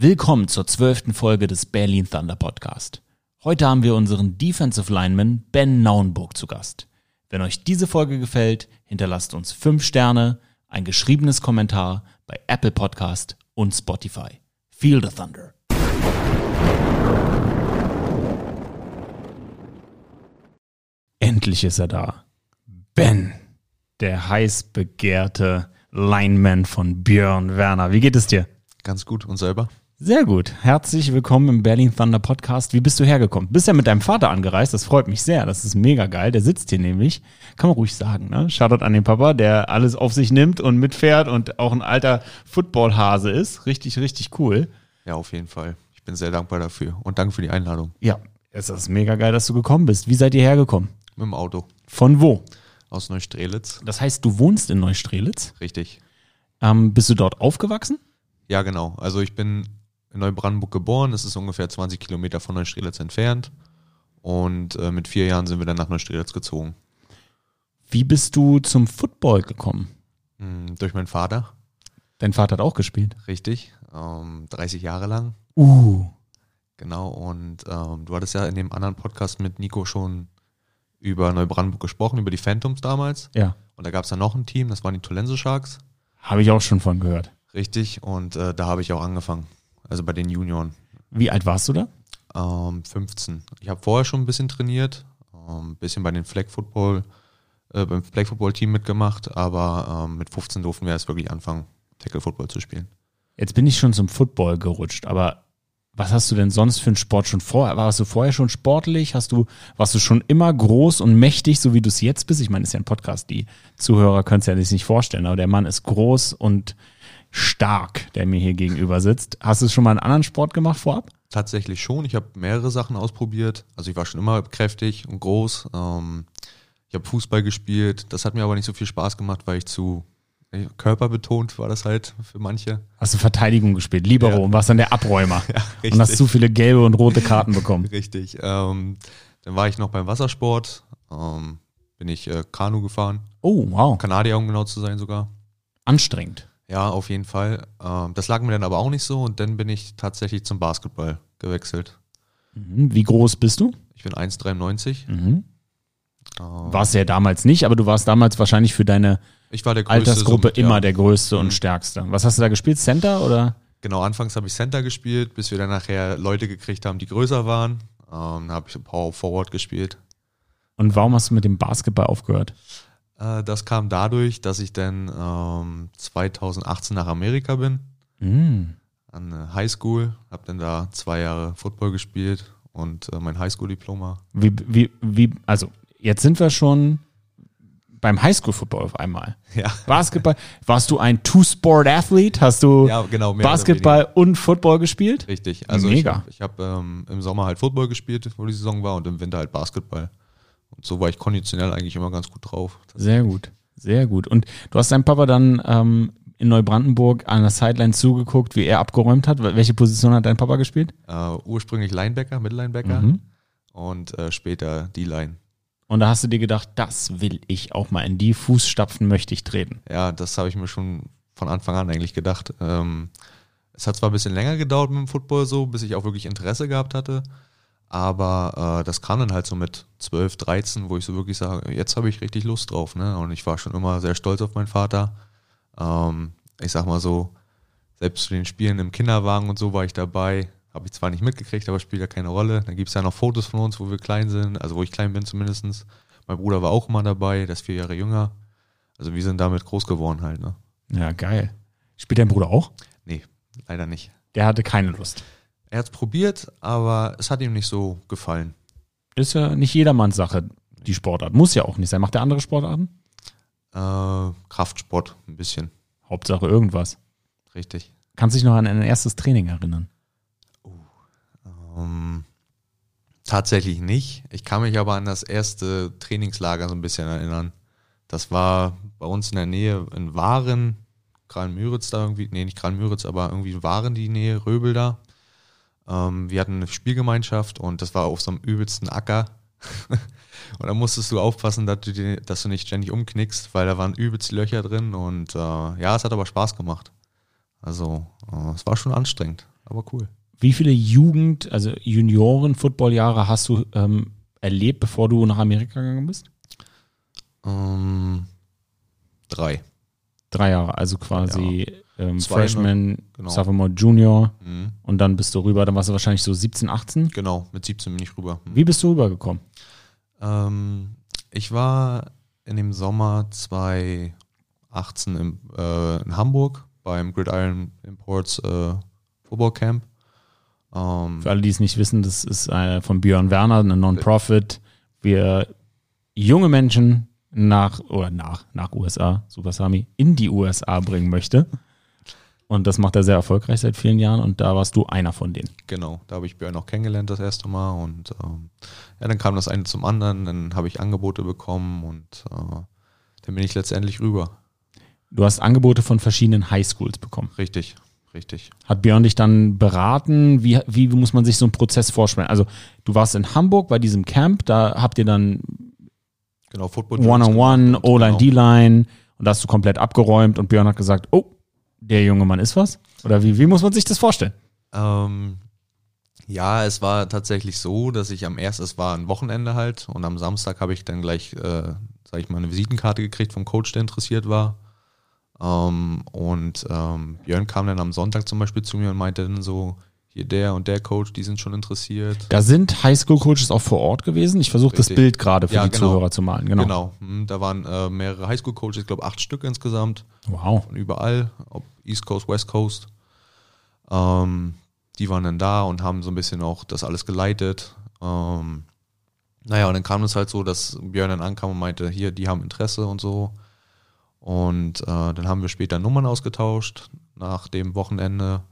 Willkommen zur zwölften Folge des Berlin Thunder Podcast. Heute haben wir unseren Defensive Lineman Ben Naunburg zu Gast. Wenn euch diese Folge gefällt, hinterlasst uns fünf Sterne, ein geschriebenes Kommentar bei Apple Podcast und Spotify. Feel the Thunder. Endlich ist er da. Ben, der heiß begehrte Lineman von Björn Werner. Wie geht es dir? Ganz gut. Und selber? Sehr gut. Herzlich willkommen im Berlin Thunder Podcast. Wie bist du hergekommen? Bist ja mit deinem Vater angereist. Das freut mich sehr. Das ist mega geil. Der sitzt hier nämlich. Kann man ruhig sagen, ne? Shoutout an den Papa, der alles auf sich nimmt und mitfährt und auch ein alter Footballhase ist. Richtig, richtig cool. Ja, auf jeden Fall. Ich bin sehr dankbar dafür. Und danke für die Einladung. Ja, es ist mega geil, dass du gekommen bist. Wie seid ihr hergekommen? Mit dem Auto. Von wo? Aus Neustrelitz. Das heißt, du wohnst in Neustrelitz. Richtig. Ähm, bist du dort aufgewachsen? Ja, genau. Also ich bin in Neubrandenburg geboren. Das ist ungefähr 20 Kilometer von Neustrelitz entfernt. Und äh, mit vier Jahren sind wir dann nach Neustrelitz gezogen. Wie bist du zum Football gekommen? Hm, durch meinen Vater. Dein Vater hat auch gespielt. Richtig. Ähm, 30 Jahre lang. Uh. Genau. Und ähm, du hattest ja in dem anderen Podcast mit Nico schon über Neubrandenburg gesprochen, über die Phantoms damals. Ja. Und da gab es dann noch ein Team, das waren die Tolense Sharks. Habe ich auch schon von gehört. Richtig. Und äh, da habe ich auch angefangen. Also bei den Junioren. Wie alt warst du da? Ähm, 15. Ich habe vorher schon ein bisschen trainiert, ein ähm, bisschen bei den Flag Football, äh, beim Flag Football Team mitgemacht, aber ähm, mit 15 durften wir erst wirklich anfangen, Tackle Football zu spielen. Jetzt bin ich schon zum Football gerutscht, aber was hast du denn sonst für einen Sport schon vorher? Warst du vorher schon sportlich? Hast du, warst du schon immer groß und mächtig, so wie du es jetzt bist? Ich meine, es ist ja ein Podcast, die Zuhörer können es ja nicht vorstellen, aber der Mann ist groß und stark, der mir hier gegenüber sitzt. Hast du schon mal einen anderen Sport gemacht vorab? Tatsächlich schon. Ich habe mehrere Sachen ausprobiert. Also ich war schon immer kräftig und groß. Ähm, ich habe Fußball gespielt. Das hat mir aber nicht so viel Spaß gemacht, weil ich zu körperbetont war das halt für manche. Hast du Verteidigung gespielt, Libero ja. und warst dann der Abräumer. Ja, und hast zu viele gelbe und rote Karten bekommen. richtig. Ähm, dann war ich noch beim Wassersport. Ähm, bin ich äh, Kanu gefahren. Oh, wow. Kanadier, um genau zu sein sogar. Anstrengend. Ja, auf jeden Fall. Ähm, das lag mir dann aber auch nicht so und dann bin ich tatsächlich zum Basketball gewechselt. Mhm. Wie groß bist du? Ich bin 1,93. Mhm. Ähm, warst ja damals nicht, aber du warst damals wahrscheinlich für deine Altersgruppe somit, immer ja. der größte mhm. und stärkste. Was hast du da gespielt? Center oder? Genau, anfangs habe ich Center gespielt, bis wir dann nachher Leute gekriegt haben, die größer waren. Ähm, habe ich Power Forward gespielt. Und warum hast du mit dem Basketball aufgehört? Äh, das kam dadurch, dass ich dann ähm, 2018 nach Amerika bin. Mm. An eine Highschool. Habe dann da zwei Jahre Football gespielt und äh, mein Highschool-Diploma. Wie, wie, wie, also jetzt sind wir schon beim Highschool-Football auf einmal. Ja. Basketball. Warst du ein Two-Sport-Athlete? Hast du ja, genau, Basketball und Football gespielt? Richtig. Also Mega. ich, ich habe ähm, im Sommer halt Football gespielt, wo die Saison war, und im Winter halt Basketball. Und so war ich konditionell eigentlich immer ganz gut drauf. Sehr gut, sehr gut. Und du hast deinem Papa dann ähm, in Neubrandenburg an der Sideline zugeguckt, wie er abgeräumt hat. Welche Position hat dein Papa gespielt? Uh, ursprünglich Linebacker, Mittellinebacker mhm. und uh, später D-Line. Und da hast du dir gedacht, das will ich auch mal in die Fußstapfen möchte ich treten. Ja, das habe ich mir schon von Anfang an eigentlich gedacht. Ähm, es hat zwar ein bisschen länger gedauert mit dem Football so, bis ich auch wirklich Interesse gehabt hatte. Aber äh, das kam dann halt so mit 12, 13, wo ich so wirklich sage, jetzt habe ich richtig Lust drauf. Ne? Und ich war schon immer sehr stolz auf meinen Vater. Ähm, ich sag mal so, selbst zu den Spielen im Kinderwagen und so war ich dabei. Habe ich zwar nicht mitgekriegt, aber spielt ja keine Rolle. Dann gibt es ja noch Fotos von uns, wo wir klein sind, also wo ich klein bin zumindest. Mein Bruder war auch immer dabei, der ist vier Jahre jünger. Also wir sind damit groß geworden halt. Ne? Ja, geil. Spielt dein Bruder auch? Nee, leider nicht. Der hatte keine Lust. Er hat es probiert, aber es hat ihm nicht so gefallen. Ist ja nicht jedermanns Sache, die Sportart. Muss ja auch nicht sein. Macht er andere Sportarten? Äh, Kraftsport, ein bisschen. Hauptsache irgendwas. Richtig. Kannst du dich noch an ein erstes Training erinnern? Uh, ähm, tatsächlich nicht. Ich kann mich aber an das erste Trainingslager so ein bisschen erinnern. Das war bei uns in der Nähe in Waren, Kran-Müritz da irgendwie, nee, nicht Kran-Müritz, aber irgendwie Waren die Nähe, Röbel da. Ähm, wir hatten eine Spielgemeinschaft und das war auf so einem übelsten Acker. und da musstest du aufpassen, dass du, die, dass du nicht ständig umknickst, weil da waren übelst Löcher drin und äh, ja, es hat aber Spaß gemacht. Also, äh, es war schon anstrengend. aber cool. Wie viele Jugend-, also Junioren-Football-Jahre hast du ähm, erlebt, bevor du nach Amerika gegangen bist? Ähm, drei. Drei Jahre, also quasi ähm, Zwei, Freshman, genau. Sophomore, Junior Mhm. und dann bist du rüber. Dann warst du wahrscheinlich so 17, 18. Genau, mit 17 bin ich rüber. Mhm. Wie bist du rübergekommen? Ähm, ich war in dem Sommer 2018 im, äh, in Hamburg beim Gridiron Imports äh, Football Camp. Ähm, Für alle, die es nicht wissen, das ist äh, von Björn Werner, eine Non-Profit. Wir junge Menschen nach oder nach nach USA, Super Sami, in die USA bringen möchte. Und das macht er sehr erfolgreich seit vielen Jahren und da warst du einer von denen. Genau, da habe ich Björn auch kennengelernt das erste Mal und ähm, ja, dann kam das eine zum anderen, dann habe ich Angebote bekommen und äh, dann bin ich letztendlich rüber. Du hast Angebote von verschiedenen Highschools bekommen. Richtig, richtig. Hat Björn dich dann beraten? Wie, wie muss man sich so einen Prozess vorstellen? Also du warst in Hamburg bei diesem Camp, da habt ihr dann Genau, One-on-One, und O-Line, genau. D-Line und da hast du komplett abgeräumt und Björn hat gesagt, oh, der junge Mann ist was? Oder wie, wie muss man sich das vorstellen? Ähm, ja, es war tatsächlich so, dass ich am ersten, es war ein Wochenende halt und am Samstag habe ich dann gleich, äh, sag ich mal, eine Visitenkarte gekriegt vom Coach, der interessiert war. Ähm, und ähm, Björn kam dann am Sonntag zum Beispiel zu mir und meinte dann so, hier der und der Coach, die sind schon interessiert. Da sind Highschool-Coaches auch vor Ort gewesen. Ich versuche das. Bild gerade für Ja, die genau. Zuhörer zu malen. Genau. Genau, hm, da waren äh, mehrere Highschool-Coaches, ich glaube acht Stück insgesamt. Wow. von überall, ob East Coast, West Coast. Ähm, die waren dann da und haben so ein bisschen auch das alles geleitet. Ähm, naja, und dann kam es halt so, dass Björn dann ankam und meinte, hier, die haben Interesse und so. Und äh, dann haben wir später Nummern ausgetauscht nach dem Wochenende.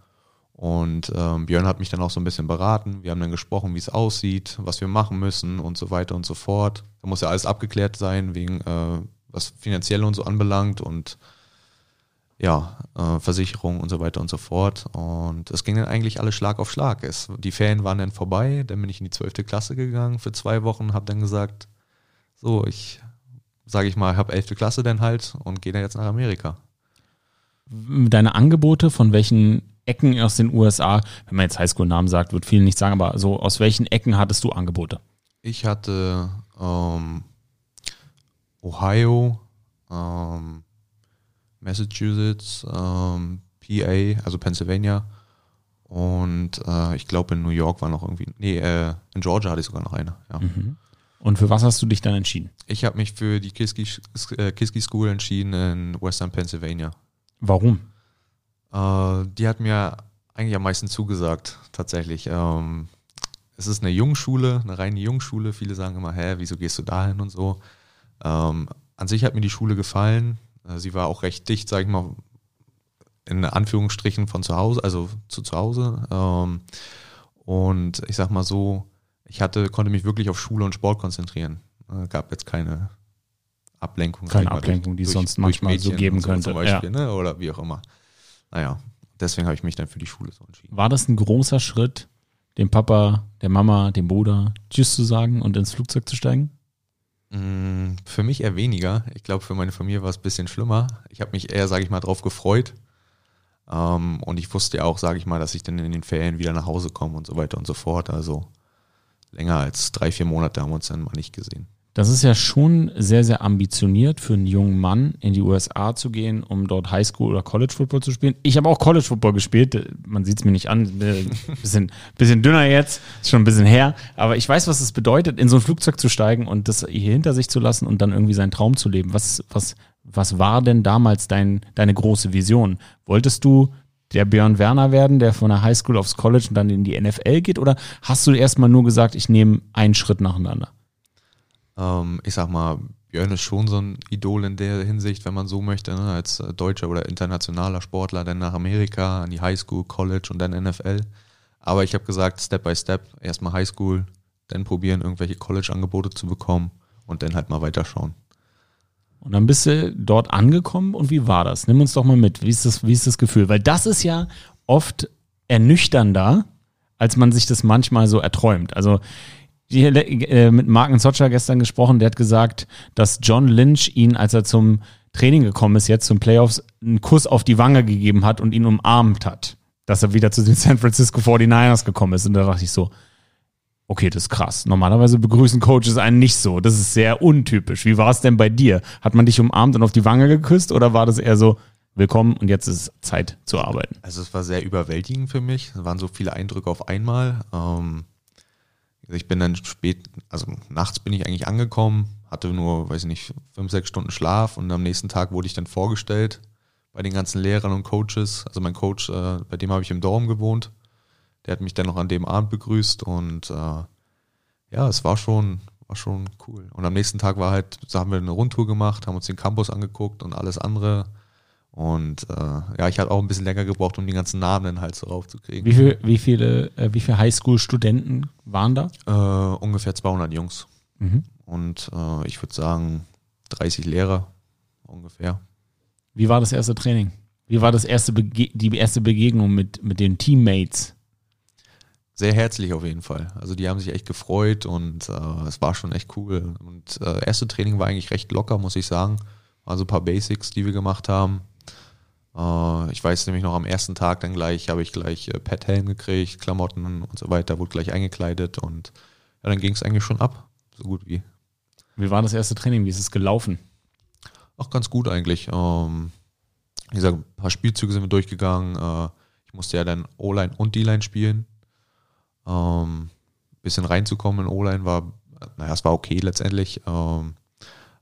Und ähm, Björn hat mich dann auch so ein bisschen beraten. Wir haben dann gesprochen, wie es aussieht, was wir machen müssen und so weiter und so fort. Da muss ja alles abgeklärt sein, wegen äh, was finanziell und so anbelangt und ja, äh, Versicherung und so weiter und so fort. Und es ging dann eigentlich alles Schlag auf Schlag. Es, die Ferien waren dann vorbei, dann bin ich in die zwölfte Klasse gegangen für zwei Wochen, habe dann gesagt, so, ich sage ich mal, habe elfte Klasse dann halt und gehe dann jetzt nach Amerika. Deine Angebote von welchen Ecken aus den USA, wenn man jetzt Highschool-Namen sagt, wird vielen nicht sagen, aber so aus welchen Ecken hattest du Angebote? Ich hatte ähm, Ohio, ähm, Massachusetts, ähm, PA, also Pennsylvania und äh, ich glaube in New York war noch irgendwie, nee, äh, in Georgia hatte ich sogar noch eine. Ja. Und für was hast du dich dann entschieden? Ich habe mich für die Kiski, äh, Kiski School entschieden in Western Pennsylvania. Warum? Äh, die hat mir eigentlich am meisten zugesagt, tatsächlich. Ähm, es ist eine Jungschule, eine reine Jungschule. Viele sagen immer, hä, wieso gehst du dahin und so. Ähm, an sich hat mir die Schule gefallen. Äh, sie war auch recht dicht, sag ich mal, in Anführungsstrichen von zu Hause, also zu zu Hause. Ähm, und ich sag mal so, ich hatte, konnte mich wirklich auf Schule und Sport konzentrieren. Äh, gab jetzt keine Ablenkung. Keine Ablenkung, die es sonst manchmal so geben könnte, Beispiel, ne? Oder wie auch immer. Naja, deswegen habe ich mich dann für die Schule so entschieden. War das ein großer Schritt, dem Papa, der Mama, dem Bruder Tschüss zu sagen und ins Flugzeug zu steigen? Mm, Für mich eher weniger. Ich glaube, für meine Familie war es ein bisschen schlimmer. Ich habe mich eher, sage ich mal, drauf gefreut. Ähm, und ich wusste ja auch, sage ich mal, dass ich dann in den Ferien wieder nach Hause komme und so weiter und so fort. Also länger als drei, vier Monate haben wir uns dann mal nicht gesehen. Das ist ja schon sehr, sehr ambitioniert für einen jungen Mann, in die USA zu gehen, um dort Highschool oder College Football zu spielen. Ich habe auch College Football gespielt. Man sieht es mir nicht an. Äh, Bisschen, bisschen dünner jetzt, ist schon ein bisschen her. Aber ich weiß, was es bedeutet, in so ein Flugzeug zu steigen und das hier hinter sich zu lassen und dann irgendwie seinen Traum zu leben. Was, was, was war denn damals dein, deine große Vision? Wolltest du der Björn Werner werden, der von der Highschool aufs College und dann in die NFL geht? Oder hast du erstmal nur gesagt, ich nehme einen Schritt nacheinander? Ähm, ich sag mal, Björn ist schon so ein Idol in der Hinsicht, wenn man so möchte, ne? als äh, deutscher oder internationaler Sportler, dann nach Amerika, an die Highschool, College und dann NFL. Aber ich habe gesagt, Step by Step, erstmal Highschool, dann probieren, irgendwelche College-Angebote zu bekommen und dann halt mal weiterschauen. Und dann bist du dort angekommen und wie war das? Nimm uns doch mal mit. Wie ist das, wie ist das Gefühl? Weil das ist ja oft ernüchternder, als man sich das manchmal so erträumt. Also die, äh, mit Marken Socha gestern gesprochen, der hat gesagt, dass John Lynch ihn, als er zum Training gekommen ist, jetzt zum Playoffs, einen Kuss auf die Wange gegeben hat und ihn umarmt hat. dass er wieder zu den San Francisco 49ers gekommen ist. Und da dachte ich so, okay, das ist krass. Normalerweise begrüßen Coaches einen nicht so. Das ist sehr untypisch. Wie war es denn bei dir? Hat man dich umarmt und auf die Wange geküsst oder war das eher so, willkommen und jetzt ist Zeit zu arbeiten? Also es war sehr überwältigend für mich. Es waren so viele Eindrücke auf einmal. Ähm, ich bin dann spät, also nachts bin ich eigentlich angekommen, hatte nur, weiß ich nicht, fünf, sechs Stunden Schlaf und am nächsten Tag wurde ich dann vorgestellt bei den ganzen Lehrern und Coaches. Also mein Coach, äh, bei dem habe ich im Dorm gewohnt. Der hat mich dann noch an dem Abend begrüßt und äh, ja, es war schon, war schon cool. Und am nächsten Tag war halt, so haben wir eine Rundtour gemacht, haben uns den Campus angeguckt und alles andere. Und äh, ja, ich hatte auch ein bisschen länger gebraucht, um die ganzen Namen dann halt so raufzukriegen. Wie, viel, wie viele, äh, wie viele Highschool-Studenten waren da? Äh, ungefähr 200 Jungs. Mhm. Und äh, ich würde sagen 30 Lehrer ungefähr. Wie war das erste Training? Wie war das erste Bege die erste Begegnung mit, mit den Teammates? Sehr herzlich auf jeden Fall. Also die haben sich echt gefreut und äh, es war schon echt cool. Und äh, erste Training war eigentlich recht locker, muss ich sagen. Waren so ein paar Basics, die wir gemacht haben. Äh, ich weiß nämlich noch am ersten Tag dann gleich, habe ich gleich äh, Pet-Helm gekriegt, Klamotten und so weiter, wurde gleich eingekleidet und ja, dann ging es eigentlich schon ab. So gut wie. Wie war das erste Training? Wie ist es gelaufen? Auch ganz gut eigentlich. Ähm, wie gesagt, ein paar Spielzüge sind wir durchgegangen. Äh, ich musste ja dann O-Line und D-Line spielen. Ähm, bisschen reinzukommen in O-Line war, naja, es war okay letztendlich. Ähm,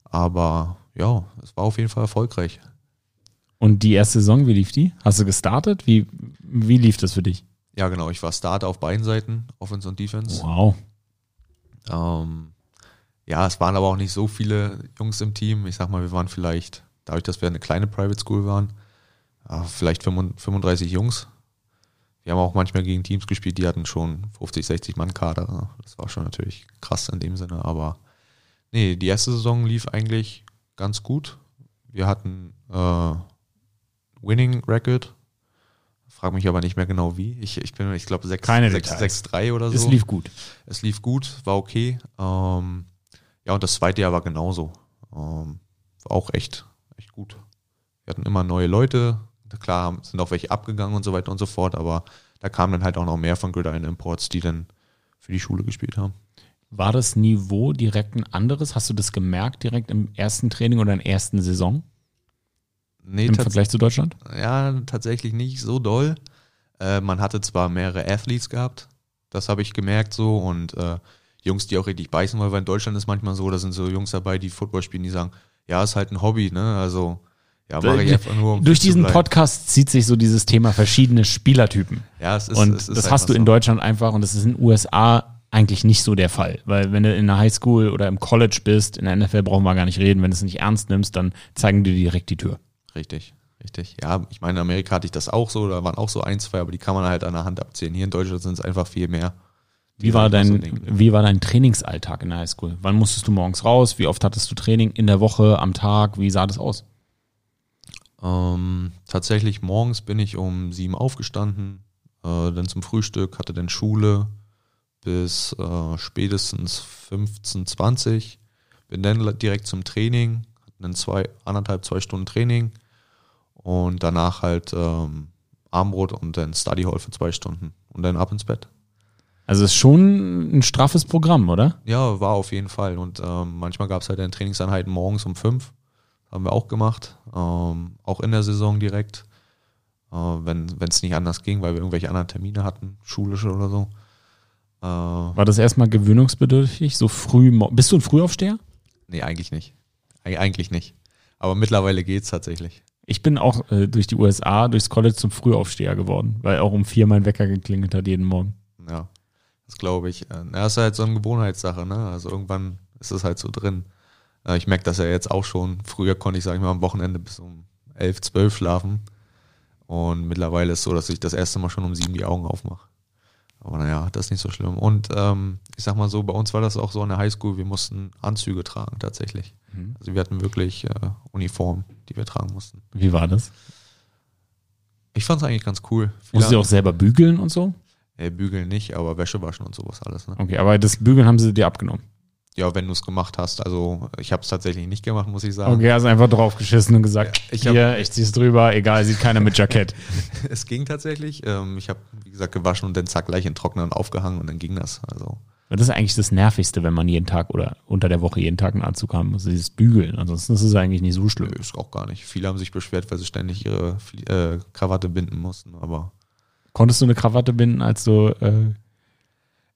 aber ja, es war auf jeden Fall erfolgreich. Und die erste Saison, wie lief die? Hast du gestartet? Wie, wie lief das für dich? Ja, genau. Ich war Starter auf beiden Seiten, Offense und Defense. Wow. Ähm, ja, es waren aber auch nicht so viele Jungs im Team. Ich sag mal, wir waren vielleicht, dadurch, dass wir eine kleine Private School waren, ja, vielleicht 35 Jungs. Wir haben auch manchmal gegen Teams gespielt, die hatten schon 50, 60 Mann Kader. Das war schon natürlich krass in dem Sinne, aber nee, die erste Saison lief eigentlich ganz gut. Wir hatten äh, Winning Record. Frag mich aber nicht mehr genau wie. Ich, ich bin, ich glaube, 6-3 oder so. Es lief gut. Es lief gut, war okay. Ähm, ja, und das zweite Jahr war genauso. Ähm, war auch echt, echt gut. Wir hatten immer neue Leute. Klar, sind auch welche abgegangen und so weiter und so fort, aber da kamen dann halt auch noch mehr von Gridiron Imports, die dann für die Schule gespielt haben. War das Niveau direkt ein anderes? Hast du das gemerkt direkt im ersten Training oder in der ersten Saison? Nee, Im Vergleich zu Deutschland? Ja, tatsächlich nicht so doll. Äh, man hatte zwar mehrere Athletes gehabt, das habe ich gemerkt so und äh, Jungs, die auch richtig beißen wollen, weil in Deutschland ist manchmal so, da sind so Jungs dabei, die Football spielen, die sagen, ja, ist halt ein Hobby, ne? Also ja, mache ich einfach nur. Um Durch diesen Podcast zieht sich so dieses Thema verschiedene Spielertypen. Ja, es ist, und es ist das hast du in so. Deutschland einfach und das ist in den USA eigentlich nicht so der Fall. Weil wenn du in der Highschool oder im College bist, in der NFL brauchen wir gar nicht reden, wenn du es nicht ernst nimmst, dann zeigen die dir direkt die Tür. Richtig, richtig. Ja, ich meine, in Amerika hatte ich das auch so, da waren auch so ein, zwei, aber die kann man halt an der Hand abzählen. Hier in Deutschland sind es einfach viel mehr. Wie war, dein, wie war dein Trainingsalltag in der Highschool? Wann musstest du morgens raus? Wie oft hattest du Training in der Woche, am Tag? Wie sah das aus? Ähm, tatsächlich morgens bin ich um sieben aufgestanden, äh, dann zum Frühstück, hatte dann Schule bis äh, spätestens 15, 20, bin dann direkt zum Training, hatte dann zwei, anderthalb, zwei Stunden Training und danach halt ähm, Armbrot und dann Study Hall für zwei Stunden und dann ab ins Bett. Also ist schon ein straffes Programm, oder? Ja, war auf jeden Fall. Und ähm, manchmal gab es halt dann Trainingseinheiten morgens um fünf. Haben wir auch gemacht. Ähm, auch in der Saison direkt. Äh, wenn es nicht anders ging, weil wir irgendwelche anderen Termine hatten, schulische oder so. Äh, War das erstmal gewöhnungsbedürftig? So früh? Bist du ein Frühaufsteher? nee, eigentlich nicht. Eig eigentlich nicht. Aber mittlerweile geht's tatsächlich. Ich bin auch äh, durch die USA, durchs College zum Frühaufsteher geworden, weil auch um vier mein Wecker geklingelt hat jeden Morgen. Ja, das glaube ich. Äh, Das ist halt so eine Gewohnheitssache, ne? Also irgendwann ist es halt so drin. Äh, Ich merke das ja jetzt auch schon. Früher konnte ich, sag ich mal, am Wochenende bis um elf, zwölf schlafen. Und mittlerweile ist es so, dass ich das erste Mal schon um sieben die Augen aufmache. Aber naja, das ist nicht so schlimm. Und ähm, ich sag mal so, bei uns war das auch so an der Highschool, wir mussten Anzüge tragen tatsächlich. Also wir hatten wirklich äh, Uniformen, die wir tragen mussten. Wie war das? Ich fand es eigentlich ganz cool. Musst du auch selber bügeln und so? äh, bügeln nicht, aber Wäsche waschen und sowas alles. Ne? Okay, aber das Bügeln haben sie dir abgenommen. Ja, wenn du es gemacht hast. Also ich habe es tatsächlich nicht gemacht, muss ich sagen. Okay, hast einfach draufgeschissen und gesagt, Ja, ich hab- hier, ich zieh's drüber, egal, sieht keiner mit Jackett. Es ging tatsächlich. Ähm, ich habe, wie gesagt, gewaschen und dann zack gleich in Trockner und aufgehangen und dann ging das. Also das ist eigentlich das Nervigste, wenn man jeden Tag oder unter der Woche jeden Tag einen Anzug haben muss, dieses Bügeln. Ansonsten ist es eigentlich nicht so schlimm. nö, ist auch gar nicht. Viele haben sich beschwert, weil sie ständig ihre äh, Krawatte binden mussten. Aber Konntest du eine Krawatte binden, als du, äh,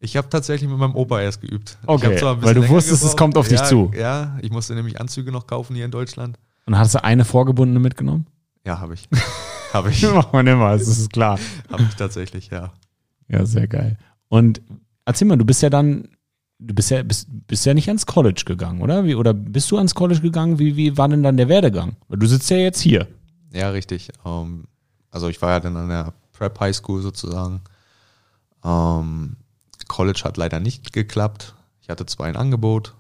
ich habe tatsächlich mit meinem Opa erst geübt. Okay, weil du wusstest, es gebraucht. kommt auf dich ja, zu. Ja, ich musste nämlich Anzüge noch kaufen hier in Deutschland. und hast du eine vorgebundene mitgenommen? Ja, habe ich. habe ich. Macht man immer, das ist klar. Habe ich tatsächlich, ja. Ja, sehr geil. Und erzähl mal, du bist ja dann, du bist ja, bist, bist ja nicht ans College gegangen, oder? Wie, oder bist du ans College gegangen? Wie, wie war denn dann der Werdegang? Weil du sitzt ja jetzt hier. Ja, richtig. Ähm, also ich war ja dann an der Prep High School sozusagen. Ähm, College hat leider nicht geklappt. Ich hatte zwar ein Angebot,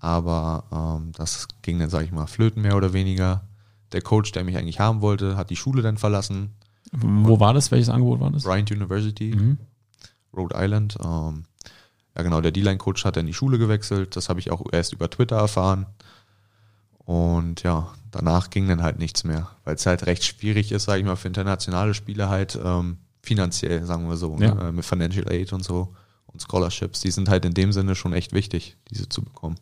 aber ähm, das ging dann, sage ich mal, flöten mehr oder weniger. Der Coach, der mich eigentlich haben wollte, hat die Schule dann verlassen. Wo war das? Welches Angebot war das? Bryant University, Mhm. Rhode Island. Ähm, ja, genau, der D-Line-Coach hat dann die Schule gewechselt. Das habe ich auch erst über Twitter erfahren. Und ja, danach ging dann halt nichts mehr, weil es halt recht schwierig ist, sage ich mal, für internationale Spieler halt ähm, finanziell, sagen wir so, Ja. ne? mit Financial Aid und so und Scholarships. Die sind halt in dem Sinne schon echt wichtig, diese zu bekommen.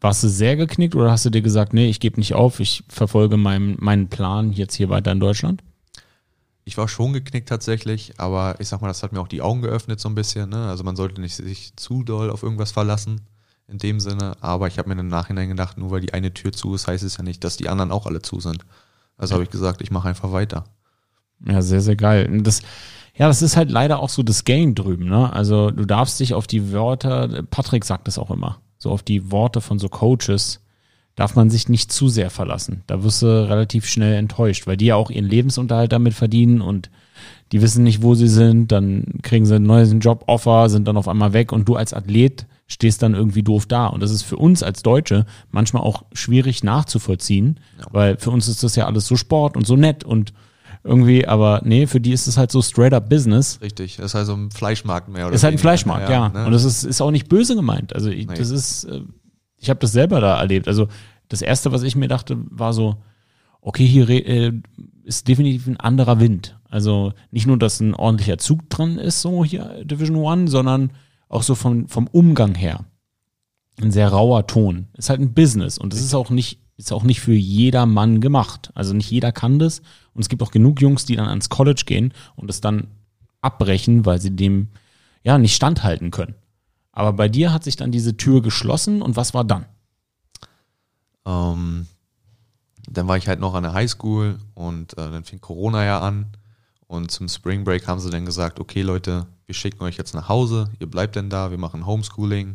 Warst du sehr geknickt oder hast du dir gesagt, nee, ich gebe nicht auf, ich verfolge meinen, meinen Plan jetzt hier weiter in Deutschland? Ich war schon geknickt tatsächlich, aber ich sag mal, das hat mir auch die Augen geöffnet so ein bisschen. Ne? Also man sollte nicht sich zu doll auf irgendwas verlassen in dem Sinne. Aber ich habe mir im Nachhinein gedacht, nur weil die eine Tür zu ist, heißt es ja nicht, dass die anderen auch alle zu sind. Also habe ich gesagt, ich mache einfach weiter. Ja, sehr, sehr geil. Und das, ja, das ist halt leider auch so das Game drüben, ne? Also du darfst dich auf die Wörter, Patrick sagt das auch immer, so auf die Worte von so Coaches darf man sich nicht zu sehr verlassen. Da wirst du relativ schnell enttäuscht, weil die ja auch ihren Lebensunterhalt damit verdienen und die wissen nicht, wo sie sind, dann kriegen sie einen neuen Joboffer, sind dann auf einmal weg und du als Athlet stehst dann irgendwie doof da. Und das ist für uns als Deutsche manchmal auch schwierig nachzuvollziehen, weil für uns ist das ja alles so Sport und so nett und irgendwie, aber nee, für die ist es halt so straight up Business. Richtig. Das ist also ein Fleischmarkt mehr oder Ist halt ein. Fleischmarkt, ja. ne? Und das ist, ist auch nicht böse gemeint. Also ich, Nee. das ist, äh, ich habe das selber da erlebt. Also das erste, was ich mir dachte, war so, okay, hier äh, ist definitiv ein anderer Wind. Also nicht nur, dass ein ordentlicher Zug dran ist, so hier Division One, sondern auch so vom, vom Umgang her. Ein sehr rauer Ton. Ist halt ein Business und das ist auch nicht, ist auch nicht für jeder Mann gemacht. Also nicht jeder kann das. Und es gibt auch genug Jungs, die dann ans College gehen und es dann abbrechen, weil sie dem ja nicht standhalten können. Aber bei dir hat sich dann diese Tür geschlossen und was war dann? Ähm, dann war ich halt noch an der Highschool und äh, dann fing Corona ja an. Und zum Spring Break haben sie dann gesagt, okay Leute, wir schicken euch jetzt nach Hause, ihr bleibt denn da, wir machen Homeschooling.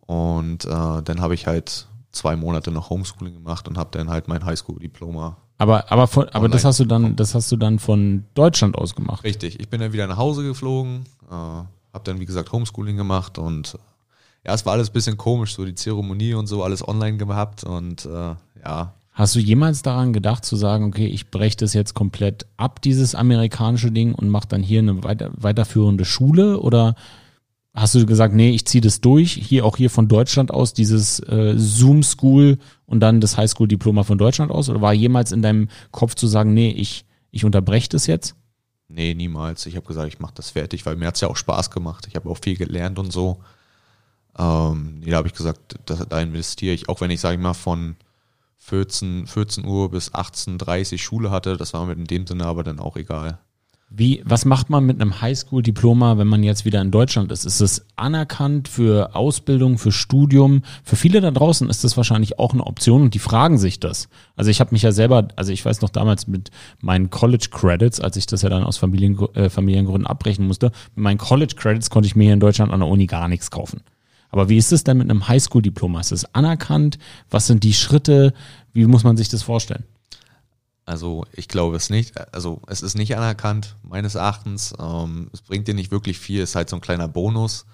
Und äh, dann habe ich halt zwei Monate noch Homeschooling gemacht und habe dann halt mein Highschool-Diploma. Aber, aber, von, aber das hast du dann, das hast du dann von Deutschland aus gemacht. Richtig, ich bin dann wieder nach Hause geflogen, äh, habe dann wie gesagt Homeschooling gemacht und äh, ja, es war alles ein bisschen komisch, so die Zeremonie und so, alles online gehabt und äh, ja, Hast du jemals daran gedacht zu sagen, okay, ich breche das jetzt komplett ab, dieses amerikanische Ding und mache dann hier eine weiter, weiterführende Schule? Oder hast du gesagt, nee, ich ziehe das durch, hier auch hier von Deutschland aus, dieses äh, Zoom School und dann das Highschool-Diploma von Deutschland aus? Oder war jemals in deinem Kopf zu sagen, nee, ich, ich unterbreche das jetzt? Nee, niemals. Ich habe gesagt, ich mache das fertig, weil mir hat's ja auch Spaß gemacht. Ich habe auch viel gelernt und so. Ähm, nee, da habe ich gesagt, da, da investiere ich, auch wenn ich, sage ich mal, von 14, 14 Uhr bis 18.30 Uhr Schule hatte, das war mir in dem Sinne aber dann auch egal. Wie, was macht man mit einem Highschool-Diploma, wenn man jetzt wieder in Deutschland ist? Ist es anerkannt für Ausbildung, für Studium? Für viele da draußen ist das wahrscheinlich auch eine Option und die fragen sich das. Also ich habe mich ja selber, also ich weiß noch damals mit meinen College Credits, als ich das ja dann aus Familien, äh, Familiengründen abbrechen musste, mit meinen College Credits konnte ich mir hier in Deutschland an der Uni gar nichts kaufen. Aber wie ist es denn mit einem Highschool-Diploma? Ist es anerkannt? Was sind die Schritte? Wie muss man sich das vorstellen? Also ich glaube es nicht. Also es ist nicht anerkannt, meines Erachtens. Ähm, es bringt dir nicht wirklich viel, ist halt so ein kleiner Bonus.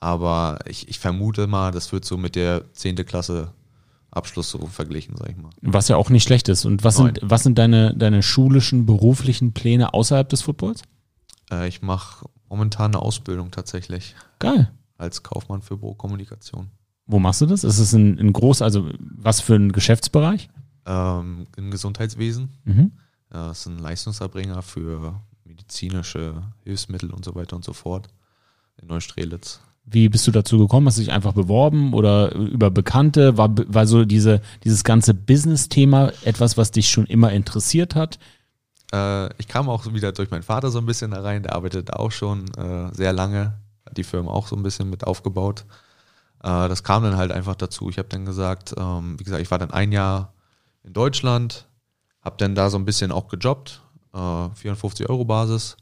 Aber ich, ich vermute mal, das wird so mit der 10. Klasse Abschluss so verglichen, sag ich mal. Was ja auch nicht schlecht ist. Und was sind, was sind deine, deine schulischen, beruflichen Pläne außerhalb des Footballs? Äh, ich mache momentan eine Ausbildung tatsächlich. Geil. als Kaufmann für Bürokommunikation. Wo machst du das? Ist es ein, ein groß, also was für ein Geschäftsbereich? Ähm, Im Gesundheitswesen. Mhm. Das ist ein Leistungserbringer für medizinische Hilfsmittel und so weiter und so fort in Neustrelitz. Wie bist du dazu gekommen? Hast du dich einfach beworben oder über Bekannte? War, war so diese, dieses ganze Business-Thema etwas, was dich schon immer interessiert hat? Äh, ich kam auch wieder durch meinen Vater so ein bisschen da rein, der arbeitet auch schon äh, sehr lange, hat die Firma auch so ein bisschen mit aufgebaut. Äh, das kam dann halt einfach dazu. Ich habe dann gesagt, ähm, wie gesagt, ich war dann ein Jahr in Deutschland, habe dann da so ein bisschen auch gejobbt, äh, 54 Euro Basis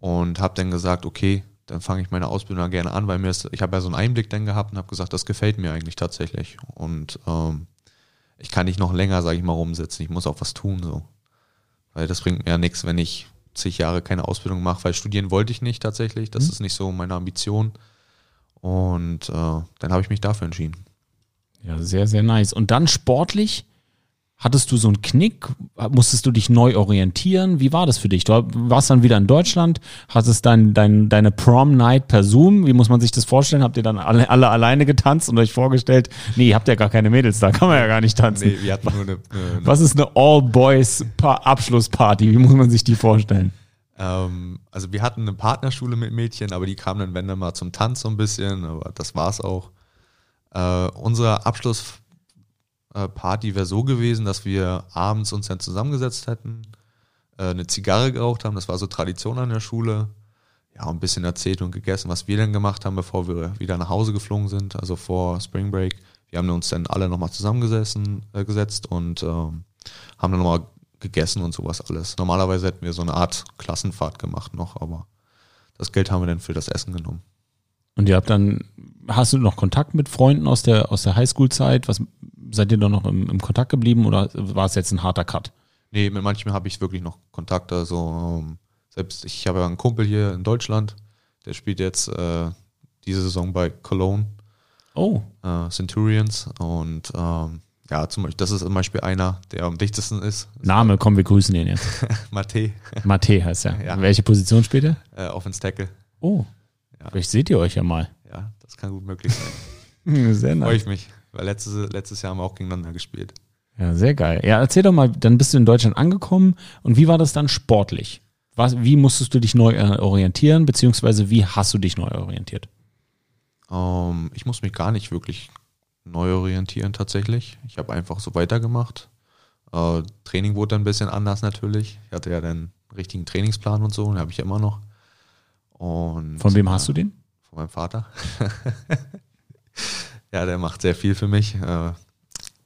und habe dann gesagt, okay, dann fange ich meine Ausbildung da gerne an, weil mir ist, ich habe ja so einen Einblick dann gehabt und habe gesagt, das gefällt mir eigentlich tatsächlich und ähm, ich kann nicht noch länger, sage ich mal, rumsitzen. Ich muss auch was tun so, weil das bringt mir ja nichts, wenn ich zig Jahre keine Ausbildung mache, weil studieren wollte ich nicht tatsächlich. Das Mhm. ist nicht so meine Ambition. Und äh, dann habe ich mich dafür entschieden. Ja, sehr, sehr nice. Und dann sportlich, hattest du so einen Knick? Musstest du dich neu orientieren? Wie war das für dich? Du warst dann wieder in Deutschland, hattest dein, dein, deine Prom-Night per Zoom. Wie muss man sich das vorstellen? Habt ihr dann alle, alle alleine getanzt und euch vorgestellt, nee, ihr habt ja gar keine Mädels da, kann man ja gar nicht tanzen. wir hatten nur eine, eine Was ist eine All-Boys-Abschlussparty? Wie muss man sich die vorstellen? ähm, also wir hatten eine Partnerschule mit Mädchen, aber die kamen dann, wenn dann mal zum Tanz so ein bisschen, aber das war's auch. Äh, unsere Abschlussparty wäre so gewesen, dass wir abends uns dann zusammengesetzt hätten, äh, eine Zigarre geraucht haben, das war so Tradition an der Schule. Ja, ein bisschen erzählt und gegessen, was wir dann gemacht haben, bevor wir wieder nach Hause geflogen sind, also vor Spring Break. Wir haben uns dann alle nochmal zusammengesessen, äh, gesetzt und ähm, haben dann nochmal gegessen und sowas alles. Normalerweise hätten wir so eine Art Klassenfahrt gemacht noch, aber das Geld haben wir dann für das Essen genommen. Und ihr habt dann, hast du noch Kontakt mit Freunden aus der, aus der Highschool-Zeit? Was, seid ihr da noch im, im Kontakt geblieben oder war es jetzt ein harter Cut? Nee, mit manchen habe ich wirklich noch Kontakt. Also ähm, selbst ich habe ja einen Kumpel hier in Deutschland, der spielt jetzt äh, diese Saison bei Cologne Oh, äh, Centurions und ähm, ja, zum Beispiel, das ist zum Beispiel einer, der am dichtesten ist. Name, komm, wir grüßen den jetzt. Mate, Mate heißt er. Ja. Welche Position spielt er? äh, Offense Tackle. Oh, Ja. vielleicht seht ihr euch ja mal. Das kann gut möglich sein. Sehr Freue ich mich, weil letztes, letztes Jahr haben wir auch gegeneinander gespielt. Ja, sehr geil. Ja, erzähl doch mal, dann bist du in Deutschland angekommen und wie war das dann sportlich? Was, wie musstest du dich neu äh, orientieren, beziehungsweise wie hast du dich neu orientiert? Ähm, ich muss mich gar nicht wirklich neu orientieren tatsächlich. Ich habe einfach so weitergemacht. Äh, Training wurde dann ein bisschen anders natürlich. Ich hatte ja dann einen richtigen Trainingsplan und so, den habe ich ja immer noch. Und, Von wem hast du den? Von meinem Vater. ja, der macht sehr viel für mich. Äh,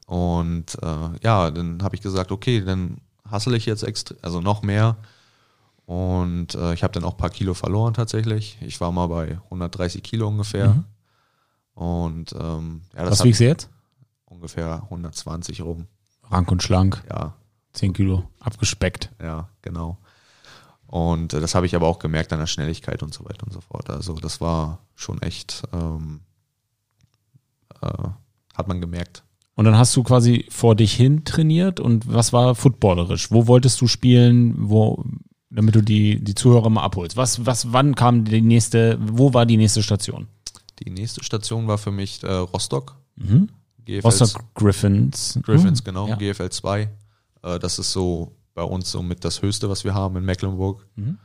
und äh, ja, dann habe ich gesagt, okay, dann hassle ich jetzt extra, also noch mehr. Und äh, ich habe dann auch ein paar Kilo verloren tatsächlich. Ich war mal bei 130 Kilo ungefähr. Mhm. Und ähm, ja, das Was wiegst du jetzt? ungefähr 120 rum. Rank und schlank, Ja, 10 Kilo, abgespeckt. ja, genau. Und äh, das habe ich aber auch gemerkt an der Schnelligkeit und so weiter und so fort. Also das war schon echt, ähm, äh, hat man gemerkt. Und dann hast du quasi vor dich hin trainiert und was war footballerisch? Wo wolltest du spielen? Wo, damit du die, die Zuhörer mal abholst. Was, was, wann kam die nächste, wo war die nächste Station? Die nächste Station war für mich äh, Rostock. Mhm. GFL Rostock Griffins. Griffins, Mhm. genau, Ja. GFL 2. Äh, das ist so bei uns so mit das Höchste, was wir haben in Mecklenburg. Mhm.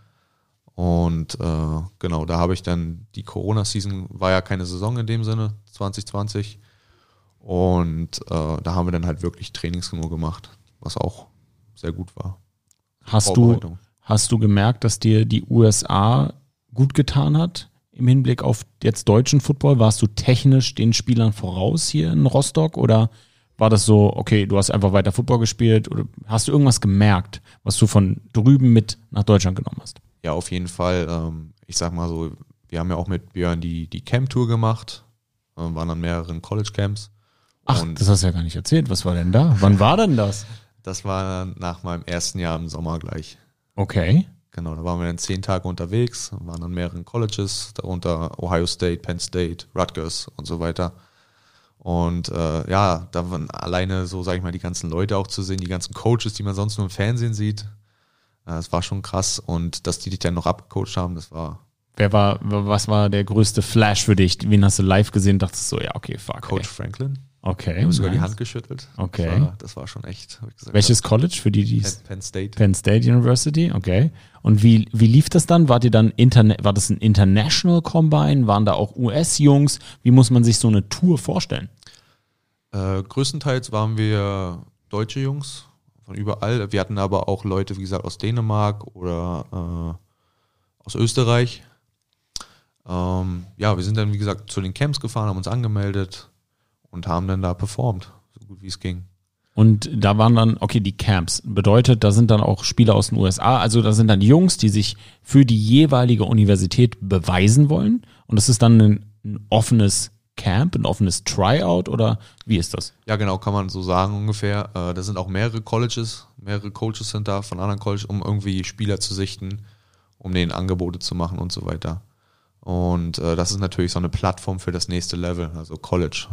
Und äh, genau, da habe ich dann die Corona-Season, war ja keine Saison in dem Sinne, 2020. Und äh, da haben wir dann halt wirklich Trainings nur gemacht, was auch sehr gut war. Hast du, hast du gemerkt, dass dir die USA gut getan hat im Hinblick auf jetzt deutschen Football? Warst du technisch den Spielern voraus hier in Rostock oder war das so, okay, du hast einfach weiter Football gespielt oder hast du irgendwas gemerkt, was du von drüben mit nach Deutschland genommen hast? Ja, auf jeden Fall. Ähm, ich sag mal so, wir haben ja auch mit Björn die, die Camp-Tour gemacht, äh, waren an mehreren College-Camps. Ach, Und das hast du ja gar nicht erzählt. Was war denn da? Wann war denn das? das war nach meinem ersten Jahr im Sommer gleich. Okay. Genau, da waren wir dann zehn Tage unterwegs, waren an mehreren Colleges, darunter Ohio State, Penn State, Rutgers und so weiter. Und äh, ja, da waren alleine so, sag ich mal, die ganzen Leute auch zu sehen, die ganzen Coaches, die man sonst nur im Fernsehen sieht. Äh, Das war schon krass. Und dass die dich dann noch abgecoacht haben, das war Wer war, was war der größte Flash für dich? Wen hast du live gesehen? Dachtest du so, ja, okay, fuck. Coach ey. Franklin. Okay. Ich habe sogar die nice. Hand geschüttelt. Okay. Das war, das war schon echt. hab ich gesagt, Welches College für die, die Penn, Penn State. Penn State University, okay. Und wie, wie lief das dann? Wart ihr dann interne, war das ein International Combine? Waren da auch US-Jungs? Wie muss man sich so eine Tour vorstellen? Äh, größtenteils waren wir deutsche Jungs von überall. Wir hatten aber auch Leute, wie gesagt, aus Dänemark oder äh, aus Österreich. Ähm, ja, wir sind dann, wie gesagt, zu den Camps gefahren, haben uns angemeldet und haben dann da performt, so gut wie es ging. Und da waren dann, okay, die Camps. Bedeutet, da sind dann auch Spieler aus den USA. Also da sind dann Jungs, die sich für die jeweilige Universität beweisen wollen. Und das ist dann ein, ein offenes Camp, ein offenes Tryout oder wie ist das? Ja, genau, kann man so sagen ungefähr. Äh, da sind auch mehrere Colleges, mehrere Coaches sind da von anderen Colleges, um irgendwie Spieler zu sichten, um denen Angebote zu machen und so weiter. Und äh, das ist natürlich so eine Plattform für das nächste Level, also College.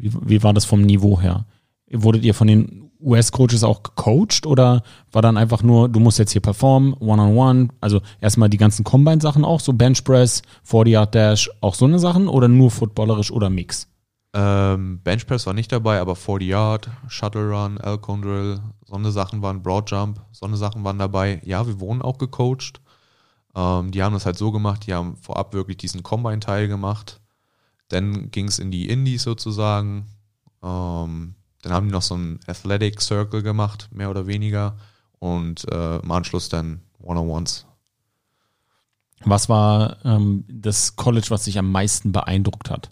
Wie, wie war das vom Niveau her? Wurdet ihr von den US-Coaches auch gecoacht oder war dann einfach nur, du musst jetzt hier performen, one-on-one, also erstmal die ganzen Combine-Sachen auch, so Benchpress, 40-Yard-Dash, auch so eine Sachen oder nur footballerisch oder Mix? Ähm, Benchpress war nicht dabei, aber 40 Yard, Shuttle Run, Alcon Drill, so eine Sachen waren, Broad Jump, so eine Sachen waren dabei. Ja, wir wurden auch gecoacht. Ähm, die haben das halt so gemacht, die haben vorab wirklich diesen Combine-Teil gemacht. Dann ging es in die Indies sozusagen. Ähm, dann haben die noch so einen Athletic Circle gemacht, mehr oder weniger. Und äh, im Anschluss dann One-on-Ones. Was war ähm, das College, was dich am meisten beeindruckt hat?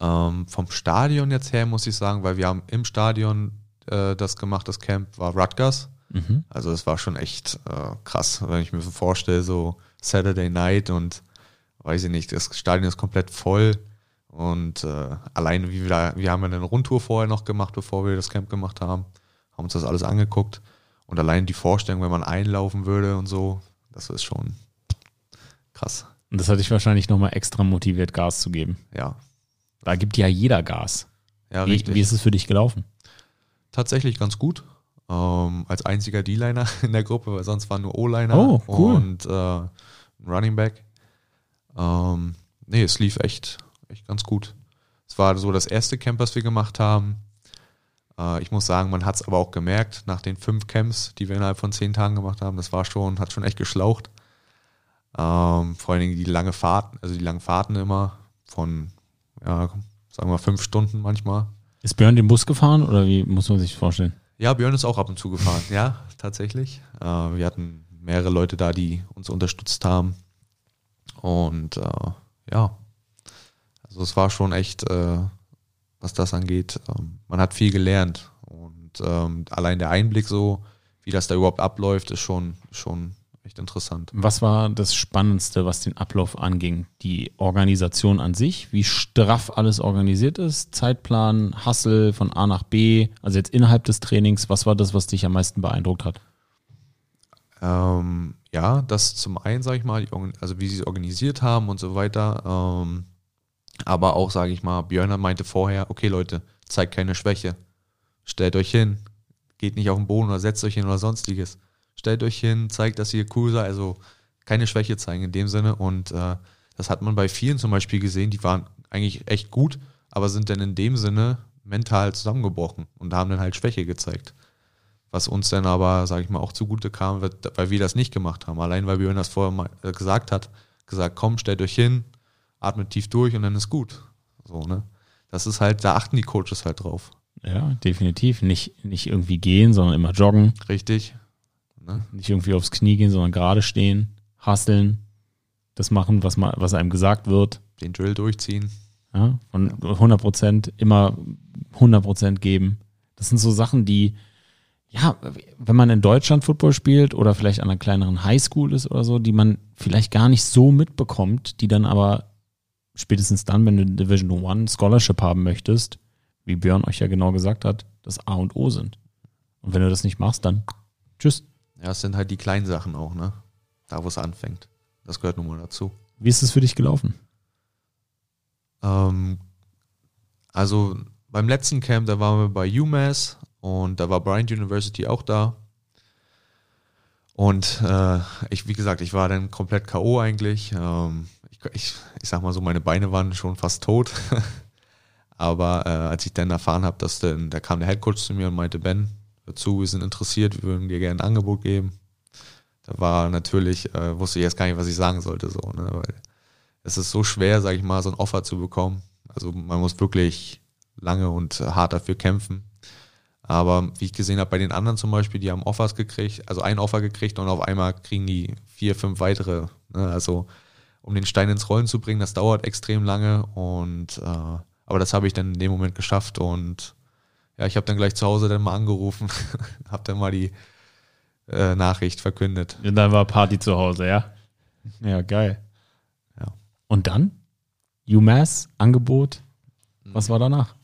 Ähm, vom Stadion jetzt her muss ich sagen, weil wir haben im Stadion äh, das gemacht, das Camp war Rutgers. Mhm. Also es war schon echt äh, krass, wenn ich mir so vorstelle, so Saturday Night und weiß ich nicht, das Stadion ist komplett voll und äh, alleine wie wir da, wir haben ja eine Rundtour vorher noch gemacht, bevor wir das Camp gemacht haben, haben uns das alles angeguckt und allein die Vorstellung, wenn man einlaufen würde und so, das ist schon krass. Und das hat dich wahrscheinlich nochmal extra motiviert, Gas zu geben. Ja, Da gibt ja jeder Gas. ja Wie, richtig. wie ist es für dich gelaufen? Tatsächlich ganz gut. Ähm, als einziger D-Liner in der Gruppe, weil sonst waren nur O-Liner Oh, cool. und äh, Running Back. Ähm, nee, es lief echt, echt ganz gut. Es war so das erste Camp, was wir gemacht haben. Äh, ich muss sagen, man hat es aber auch gemerkt, nach den fünf Camps, die wir innerhalb von zehn Tagen gemacht haben, das war schon, hat schon echt geschlaucht. Ähm, vor allen Dingen die lange Fahrten, also die langen Fahrten immer von, ja, sagen wir fünf Stunden manchmal. Ist Björn den Bus gefahren oder wie muss man sich vorstellen? Ja, Björn ist auch ab und zu gefahren. ja, tatsächlich. Äh, wir hatten mehrere Leute da, die uns unterstützt haben. Und äh, ja, also es war schon echt, äh, was das angeht, ähm, man hat viel gelernt. Und ähm, allein der Einblick so, wie das da überhaupt abläuft, ist schon, schon echt interessant. Was war das Spannendste, was den Ablauf anging? Die Organisation an sich, wie straff alles organisiert ist, Zeitplan, Hustle von A nach B, also jetzt innerhalb des Trainings, was war das, was dich am meisten beeindruckt hat? Ähm, ja, das zum einen, sage ich mal, also wie sie es organisiert haben und so weiter. Ähm, aber auch, sage ich mal, Björn meinte vorher, okay Leute, zeigt keine Schwäche. Stellt euch hin, geht nicht auf den Boden oder setzt euch hin oder sonstiges. Stellt euch hin, zeigt, dass ihr cool seid, also keine Schwäche zeigen in dem Sinne. Und äh, das hat man bei vielen zum Beispiel gesehen, die waren eigentlich echt gut, aber sind dann in dem Sinne mental zusammengebrochen und haben dann halt Schwäche gezeigt. Was uns dann aber, sage ich mal, auch zugute kam, weil wir das nicht gemacht haben. Allein weil Björn das vorher mal äh, gesagt hat, gesagt, komm, stellt euch hin, atmet tief durch und dann ist gut. So, ne? Das ist halt, da achten die Coaches halt drauf. Ja, definitiv. Nicht, nicht irgendwie gehen, sondern immer joggen. Richtig. Ne? Nicht irgendwie aufs Knie gehen, sondern gerade stehen, hustlen, das machen, was, ma- was einem gesagt wird. Den Drill durchziehen. Ja, und 100 Prozent, immer 100 Prozent geben. Das sind so Sachen, die, ja, wenn man in Deutschland Football spielt oder vielleicht an einer kleineren Highschool ist oder so, die man vielleicht gar nicht so mitbekommt, die dann aber spätestens dann, wenn du Division One Scholarship haben möchtest, wie Björn euch ja genau gesagt hat, das A und O sind. Und wenn du das nicht machst, dann tschüss. Ja, es sind halt die kleinen Sachen auch, ne? Da, wo es anfängt. Das gehört nun mal dazu. Wie ist es für dich gelaufen? Ähm, also beim letzten Camp, da waren wir bei UMass und da war Bryant University auch da. Und äh, ich, wie gesagt, ich war dann komplett K.O. eigentlich. Ähm, ich, ich, ich sag mal so, meine Beine waren schon fast tot. Aber äh, als ich dann erfahren habe, dass dann, da kam der Headcoach zu mir und meinte, Ben, hör wir sind interessiert, wir würden dir gerne ein Angebot geben. Da war natürlich, äh, wusste ich jetzt gar nicht, was ich sagen sollte, so, ne? Weil es ist so schwer, sag ich mal, so ein Offer zu bekommen. Also man muss wirklich lange und hart dafür kämpfen. Aber wie ich gesehen habe, bei den anderen zum Beispiel, die haben Offers gekriegt, also ein Offer gekriegt und auf einmal kriegen die vier, fünf weitere. Ne? Also um den Stein ins Rollen zu bringen, das dauert extrem lange und äh, aber das habe ich dann in dem Moment geschafft und ja, ich habe dann gleich zu Hause dann mal angerufen, habe dann mal die äh, Nachricht verkündet. Und dann war Party zu Hause, ja? Ja, geil. Ja. Und dann? UMass, Angebot. Was war danach?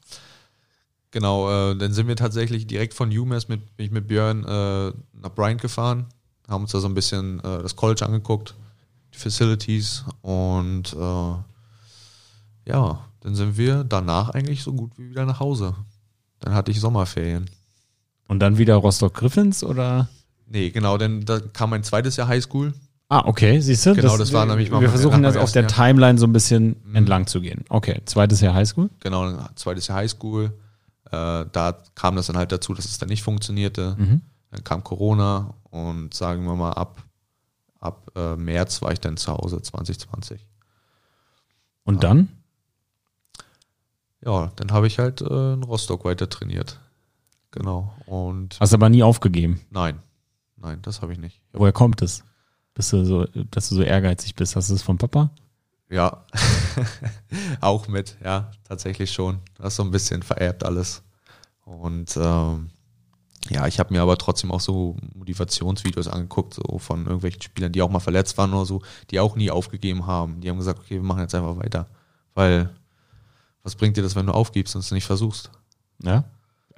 Genau, äh, dann sind wir tatsächlich direkt von UMass mit, bin ich mit Björn äh, nach Bryant gefahren, haben uns da so ein bisschen äh, das College angeguckt, Facilities und äh, ja, dann sind wir danach eigentlich so gut wie wieder nach Hause. Dann hatte ich Sommerferien. Und dann wieder Rostock Griffins oder? Nee, genau, denn da kam mein zweites Jahr Highschool. Ah, okay, siehst du? Genau, das war nämlich mal Wir versuchen meinem auf der. Timeline so ein bisschen Mhm. entlang zu gehen. Okay, zweites Jahr Highschool. Genau, zweites Jahr Highschool. Äh, da kam das dann halt dazu, dass es dann nicht funktionierte. Mhm. Dann kam Corona und sagen wir mal ab, ab äh, März war ich dann zu Hause 2020. Und dann? Ja, dann habe ich halt äh, in Rostock weiter trainiert. Genau. Und Hast aber nie aufgegeben. nein, nein, das habe ich nicht. Woher kommt es? Bist du so, dass du so ehrgeizig bist? Hast du es vom Papa? Ja, auch mit, ja, tatsächlich schon. Das ist so ein bisschen vererbt alles. Und ähm, ja, ich habe mir aber trotzdem auch so Motivationsvideos angeguckt, so von irgendwelchen Spielern, die auch mal verletzt waren oder so, die auch nie aufgegeben haben. Die haben gesagt, okay, wir machen jetzt einfach weiter. Weil, was bringt dir das, wenn du aufgibst und es nicht versuchst? Ja.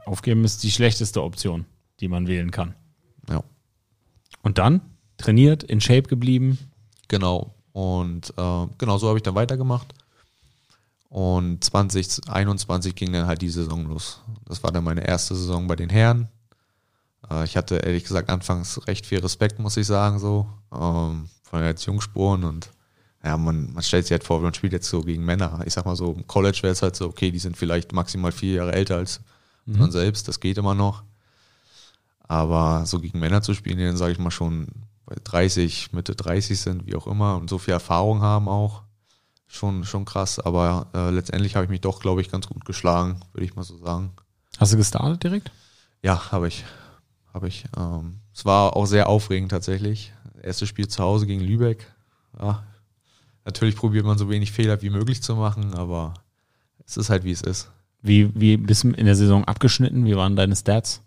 Aufgeben ist die schlechteste Option, die man wählen kann. Ja. Und dann? Trainiert, in Shape geblieben. Genau. Und äh, genau so habe ich dann weitergemacht. Und 2021 ging dann halt die Saison los. Das war dann meine erste Saison bei den Herren. Äh, ich hatte ehrlich gesagt anfangs recht viel Respekt, muss ich sagen, so. Ähm, von den Jungsporen und ja, man, man stellt sich halt vor, man spielt jetzt so gegen Männer. Ich sag mal so, im College wäre es halt so, okay, die sind vielleicht maximal vier Jahre älter als man selbst, das geht immer noch. Aber so gegen Männer zu spielen, die dann, sage ich mal, schon bei 30, Mitte 30 sind, wie auch immer, und so viel Erfahrung haben auch, schon, schon krass. Aber äh, letztendlich habe ich mich doch, glaube ich, ganz gut geschlagen, würde ich mal so sagen. Hast du gestartet direkt? Ja, habe ich. Habe ich. Ähm, es war auch sehr aufregend tatsächlich. Erstes Spiel zu Hause gegen Lübeck. Ja, natürlich probiert man so wenig Fehler wie möglich zu machen, aber es ist halt wie es ist. Wie, wie bist du in der Saison abgeschnitten? Wie waren deine Stats?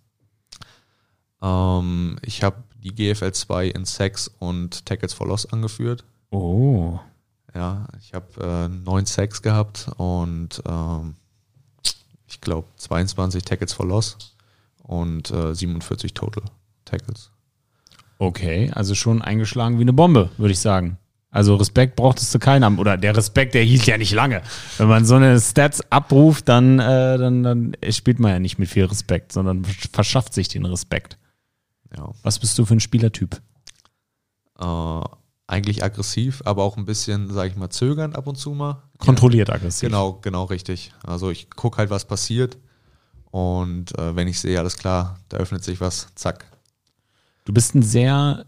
Ähm, ich habe die GFL 2 in Sacks und Tackles for Loss angeführt. Oh. Ja, ich habe äh, neun Sacks gehabt und ähm, ich glaube 22 Tackles for Loss und äh, 47 Total Tackles. Okay, also schon eingeschlagen wie eine Bombe, würde ich sagen. Also Respekt brauchtest du keinen. Oder der Respekt, der hielt ja nicht lange. Wenn man so eine Stats abruft, dann, äh, dann, dann spielt man ja nicht mit viel Respekt, sondern verschafft sich den Respekt. Ja. Was bist du für ein Spielertyp? Äh, eigentlich aggressiv, aber auch ein bisschen, sage ich mal, zögernd ab und zu mal. Kontrolliert aggressiv. Genau, genau richtig. Also ich gucke halt, was passiert und äh, wenn ich sehe, alles klar, da öffnet sich was, zack. Du bist ein sehr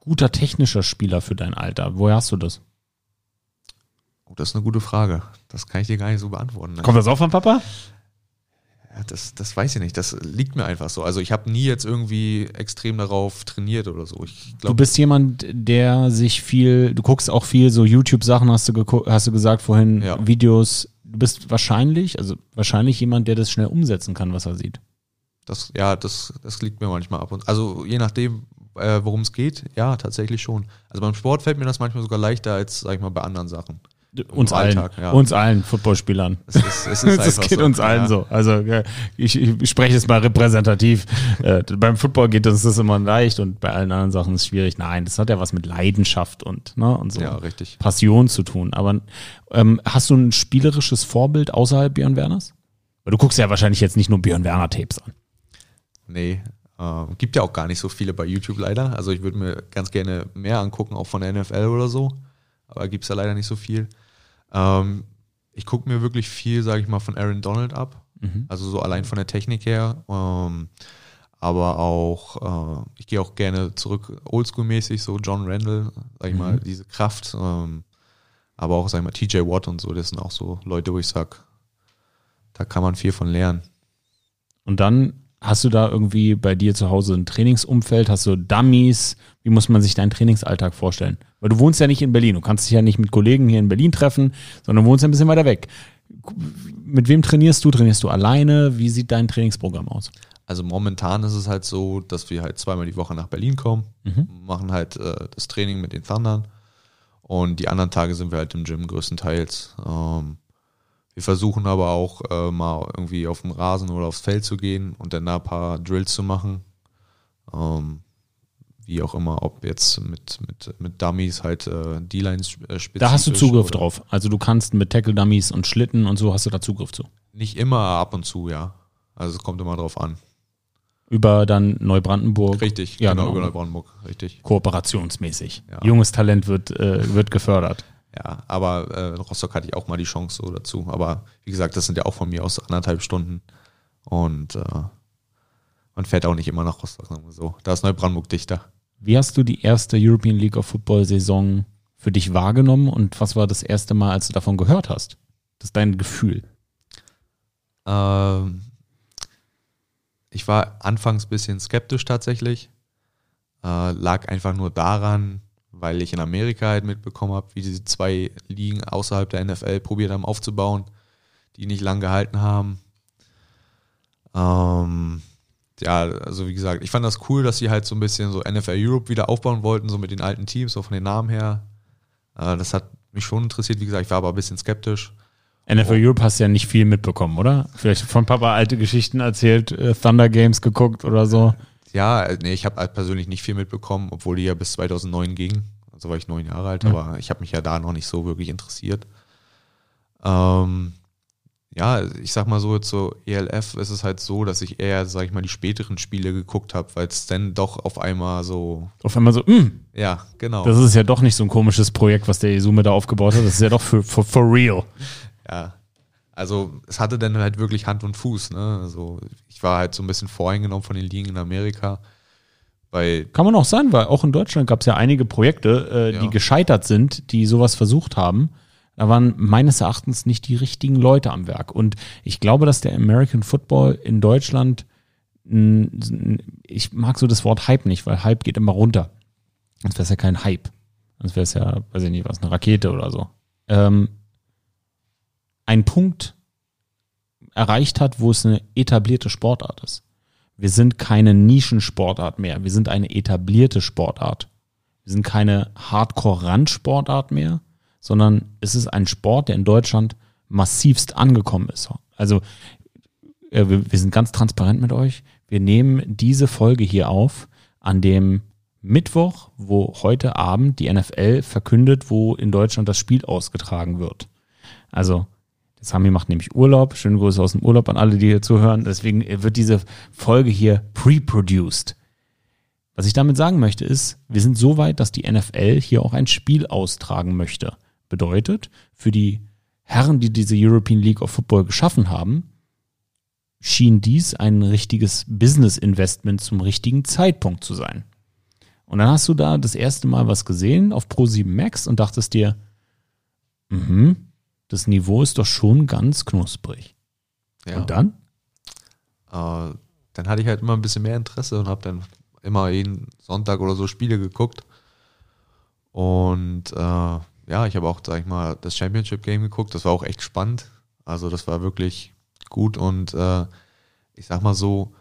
guter technischer Spieler für dein Alter. Woher hast du das? Oh, das ist eine gute Frage. Das kann ich dir gar nicht so beantworten. Kommt das auch von Papa? Ja, das, das weiß ich nicht. Das liegt mir einfach so. Also ich habe nie jetzt irgendwie extrem darauf trainiert oder so. Ich Du bist jemand, der sich viel, du guckst auch viel so YouTube-Sachen, hast du, hast du gesagt vorhin, Ja. Videos. Du bist wahrscheinlich, also wahrscheinlich jemand, der das schnell umsetzen kann, was er sieht. das, ja, das, das liegt mir manchmal ab und also je nachdem, äh, worum es geht, ja, tatsächlich schon. Also beim Sport fällt mir das manchmal sogar leichter als, sag ich mal, bei anderen Sachen. Uns allen, Alltag, ja. uns allen Footballspielern. Es ist, es ist das einfach geht so. uns allen ja. so. Also ich, ich spreche es mal repräsentativ. äh, beim Football geht uns das immer leicht und bei allen anderen Sachen ist es schwierig. Nein, das hat ja was mit Leidenschaft und, ne, und so Ja, richtig. Passion zu tun. Aber ähm, hast du ein spielerisches Vorbild außerhalb Björn Werners? Weil du guckst ja wahrscheinlich jetzt nicht nur Björn Werner Tapes an. Nee. Äh, gibt ja auch gar nicht so viele bei YouTube leider. Also ich würde mir ganz gerne mehr angucken, auch von der NFL oder so. Aber gibt es ja leider nicht so viel. Ähm, ich gucke mir wirklich viel, sage ich mal, von Aaron Donald ab. Mhm. Also so allein von der Technik her. Ähm, aber auch, äh, ich gehe auch gerne zurück oldschool-mäßig, so John Randall, sag ich mhm. mal, diese Kraft. Ähm, aber auch, sag ich mal, TJ Watt und so, das sind auch so Leute, wo ich sag, da kann man viel von lernen. Und dann hast du da irgendwie bei dir zu Hause ein Trainingsumfeld? Hast du Dummies? Wie muss man sich deinen Trainingsalltag vorstellen? Weil du wohnst ja nicht in Berlin. Du kannst dich ja nicht mit Kollegen hier in Berlin treffen, sondern wohnst ja ein bisschen weiter weg. Mit wem trainierst du? Trainierst du alleine? Wie sieht dein Trainingsprogramm aus? Also momentan ist es halt so, dass wir halt zweimal die Woche nach Berlin kommen, mhm. machen halt äh, das Training mit den Thundern und die anderen Tage sind wir halt im Gym größtenteils. Ähm, wir versuchen aber auch äh, mal irgendwie auf dem Rasen oder aufs Feld zu gehen und dann da ein paar Drills zu machen. Ähm, wie auch immer, ob jetzt mit, mit, mit Dummies halt äh, D-Lines spezifisch. Da hast du Zugriff drauf. Also du kannst mit Tackle-Dummies und Schlitten und so hast du da Zugriff zu. Nicht immer, ab und zu, ja. Also es kommt immer drauf an über dann Neubrandenburg. Richtig, ja, genau, genau. über Neubrandenburg, richtig. Kooperationsmäßig. Ja. Junges Talent wird, äh, wird gefördert. Ja, aber äh, Rostock hatte ich auch mal die Chance so dazu. Aber wie gesagt, das sind ja auch von mir aus anderthalb Stunden. Und äh, man fährt auch nicht immer nach Rostock, sagen wir so. Da ist Neubrandenburg dichter. Wie hast du die erste European League of Football Saison für dich wahrgenommen und was war das erste Mal, als du davon gehört hast? Das ist dein Gefühl. Ähm, ich war anfangs ein bisschen skeptisch tatsächlich. Äh, lag einfach nur daran, weil ich in Amerika halt mitbekommen habe, wie diese zwei Ligen außerhalb der NFL probiert haben aufzubauen, die nicht lang gehalten haben. Ähm, ja, also wie gesagt, ich fand das cool, dass sie halt so ein bisschen so NFL Europe wieder aufbauen wollten, so mit den alten Teams, so von den Namen her. Äh, das hat mich schon interessiert, wie gesagt, ich war aber ein bisschen skeptisch. NFL oh. Europe hast du ja nicht viel mitbekommen, oder? Vielleicht von Papa alte Geschichten erzählt, äh, Thunder Games geguckt oder so. Ja, nee, ich habe halt persönlich nicht viel mitbekommen, obwohl die ja bis 2009 ging. Also war ich neun Jahre alt, mhm. aber ich habe mich ja da noch nicht so wirklich interessiert. Ähm, ja, ich sag mal so, jetzt so ELF ist es halt so, dass ich eher, sag ich mal, die späteren Spiele geguckt habe, weil es dann doch auf einmal so. Auf einmal so, mh. Hm. Ja, genau. Das ist ja doch nicht so ein komisches Projekt, was der Isume da aufgebaut hat. Das ist ja doch für, for, for real ja, also es hatte dann halt wirklich Hand und Fuß. Ne? Also ich war halt so ein bisschen voreingenommen von den Ligen in Amerika. Weil Kann man auch sein, weil auch in Deutschland gab es ja einige Projekte, äh, ja. die gescheitert sind, die sowas versucht haben. Da waren meines Erachtens nicht die richtigen Leute am Werk. Und ich glaube, dass der American Football in Deutschland, ich mag so das Wort Hype nicht, weil Hype geht immer runter. Sonst wäre es ja kein Hype. Sonst wäre es ja, weiß ich nicht, was, eine Rakete oder so. Ähm, einen Punkt erreicht hat, wo es eine etablierte Sportart ist. Wir sind keine Nischensportart mehr. Wir sind eine etablierte Sportart. Wir sind keine Hardcore-Randsportart mehr, sondern es ist ein Sport, der in Deutschland massivst angekommen ist. Also äh, wir, sind ganz transparent mit euch. Wir nehmen diese Folge hier auf an dem Mittwoch, wo heute Abend die NFL verkündet, wo in Deutschland das Spiel ausgetragen wird. Also Sami macht nämlich Urlaub. Schöne Grüße aus dem Urlaub an alle, die hier zuhören. Deswegen wird diese Folge hier pre-produced. Was ich damit sagen möchte ist, wir sind so weit, dass die NFL hier auch ein Spiel austragen möchte. Bedeutet, für die Herren, die diese European League of Football geschaffen haben, schien dies ein richtiges Business-Investment zum richtigen Zeitpunkt zu sein. Und dann hast du da das erste Mal was gesehen auf Pro7 Max und dachtest dir, mhm, das Niveau ist doch schon ganz knusprig. Ja. Und dann? Äh, dann hatte ich halt immer ein bisschen mehr Interesse und habe dann immer jeden Sonntag oder so Spiele geguckt. Und äh, ja, ich habe auch, sag ich mal, das Championship Game geguckt. Das war auch echt spannend. Also das war wirklich gut und äh, ich sag mal so,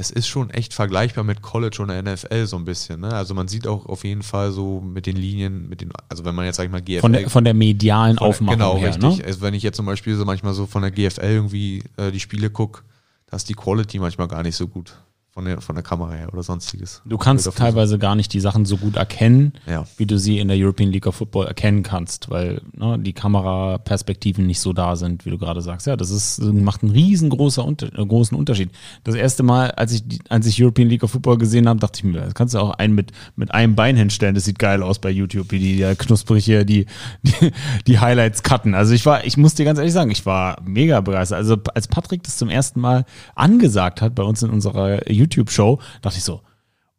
es ist schon echt vergleichbar mit College und der NFL so ein bisschen. Ne? Also man sieht auch auf jeden Fall so mit den Linien, mit den, also wenn man jetzt sag ich mal GFL von der, von der medialen von der, Aufmachung genau her, richtig. Ne? Also wenn ich jetzt zum Beispiel so manchmal so von der GFL irgendwie äh, die Spiele gucke, da ist die Quality manchmal gar nicht so gut von der, von der Kamera her oder sonstiges. Du kannst Bilder teilweise gar nicht die Sachen so gut erkennen, Ja. wie du sie in der European League of Football erkennen kannst, weil ne, die Kameraperspektiven nicht so da sind, wie du gerade sagst. Ja, das ist, macht einen riesengroßen Unter äh, großen Unterschied. Das erste Mal, als ich, als ich European League of Football gesehen habe, dachte ich mir, das kannst du auch einen mit, mit einem Bein hinstellen. Das sieht geil aus bei YouTube, wie die ja knusprig hier die, die, die Highlights cutten. Also ich war, ich muss dir ganz ehrlich sagen, ich war mega begeistert. Also als Patrick das zum ersten Mal angesagt hat bei uns in unserer YouTube-Show, dachte ich so,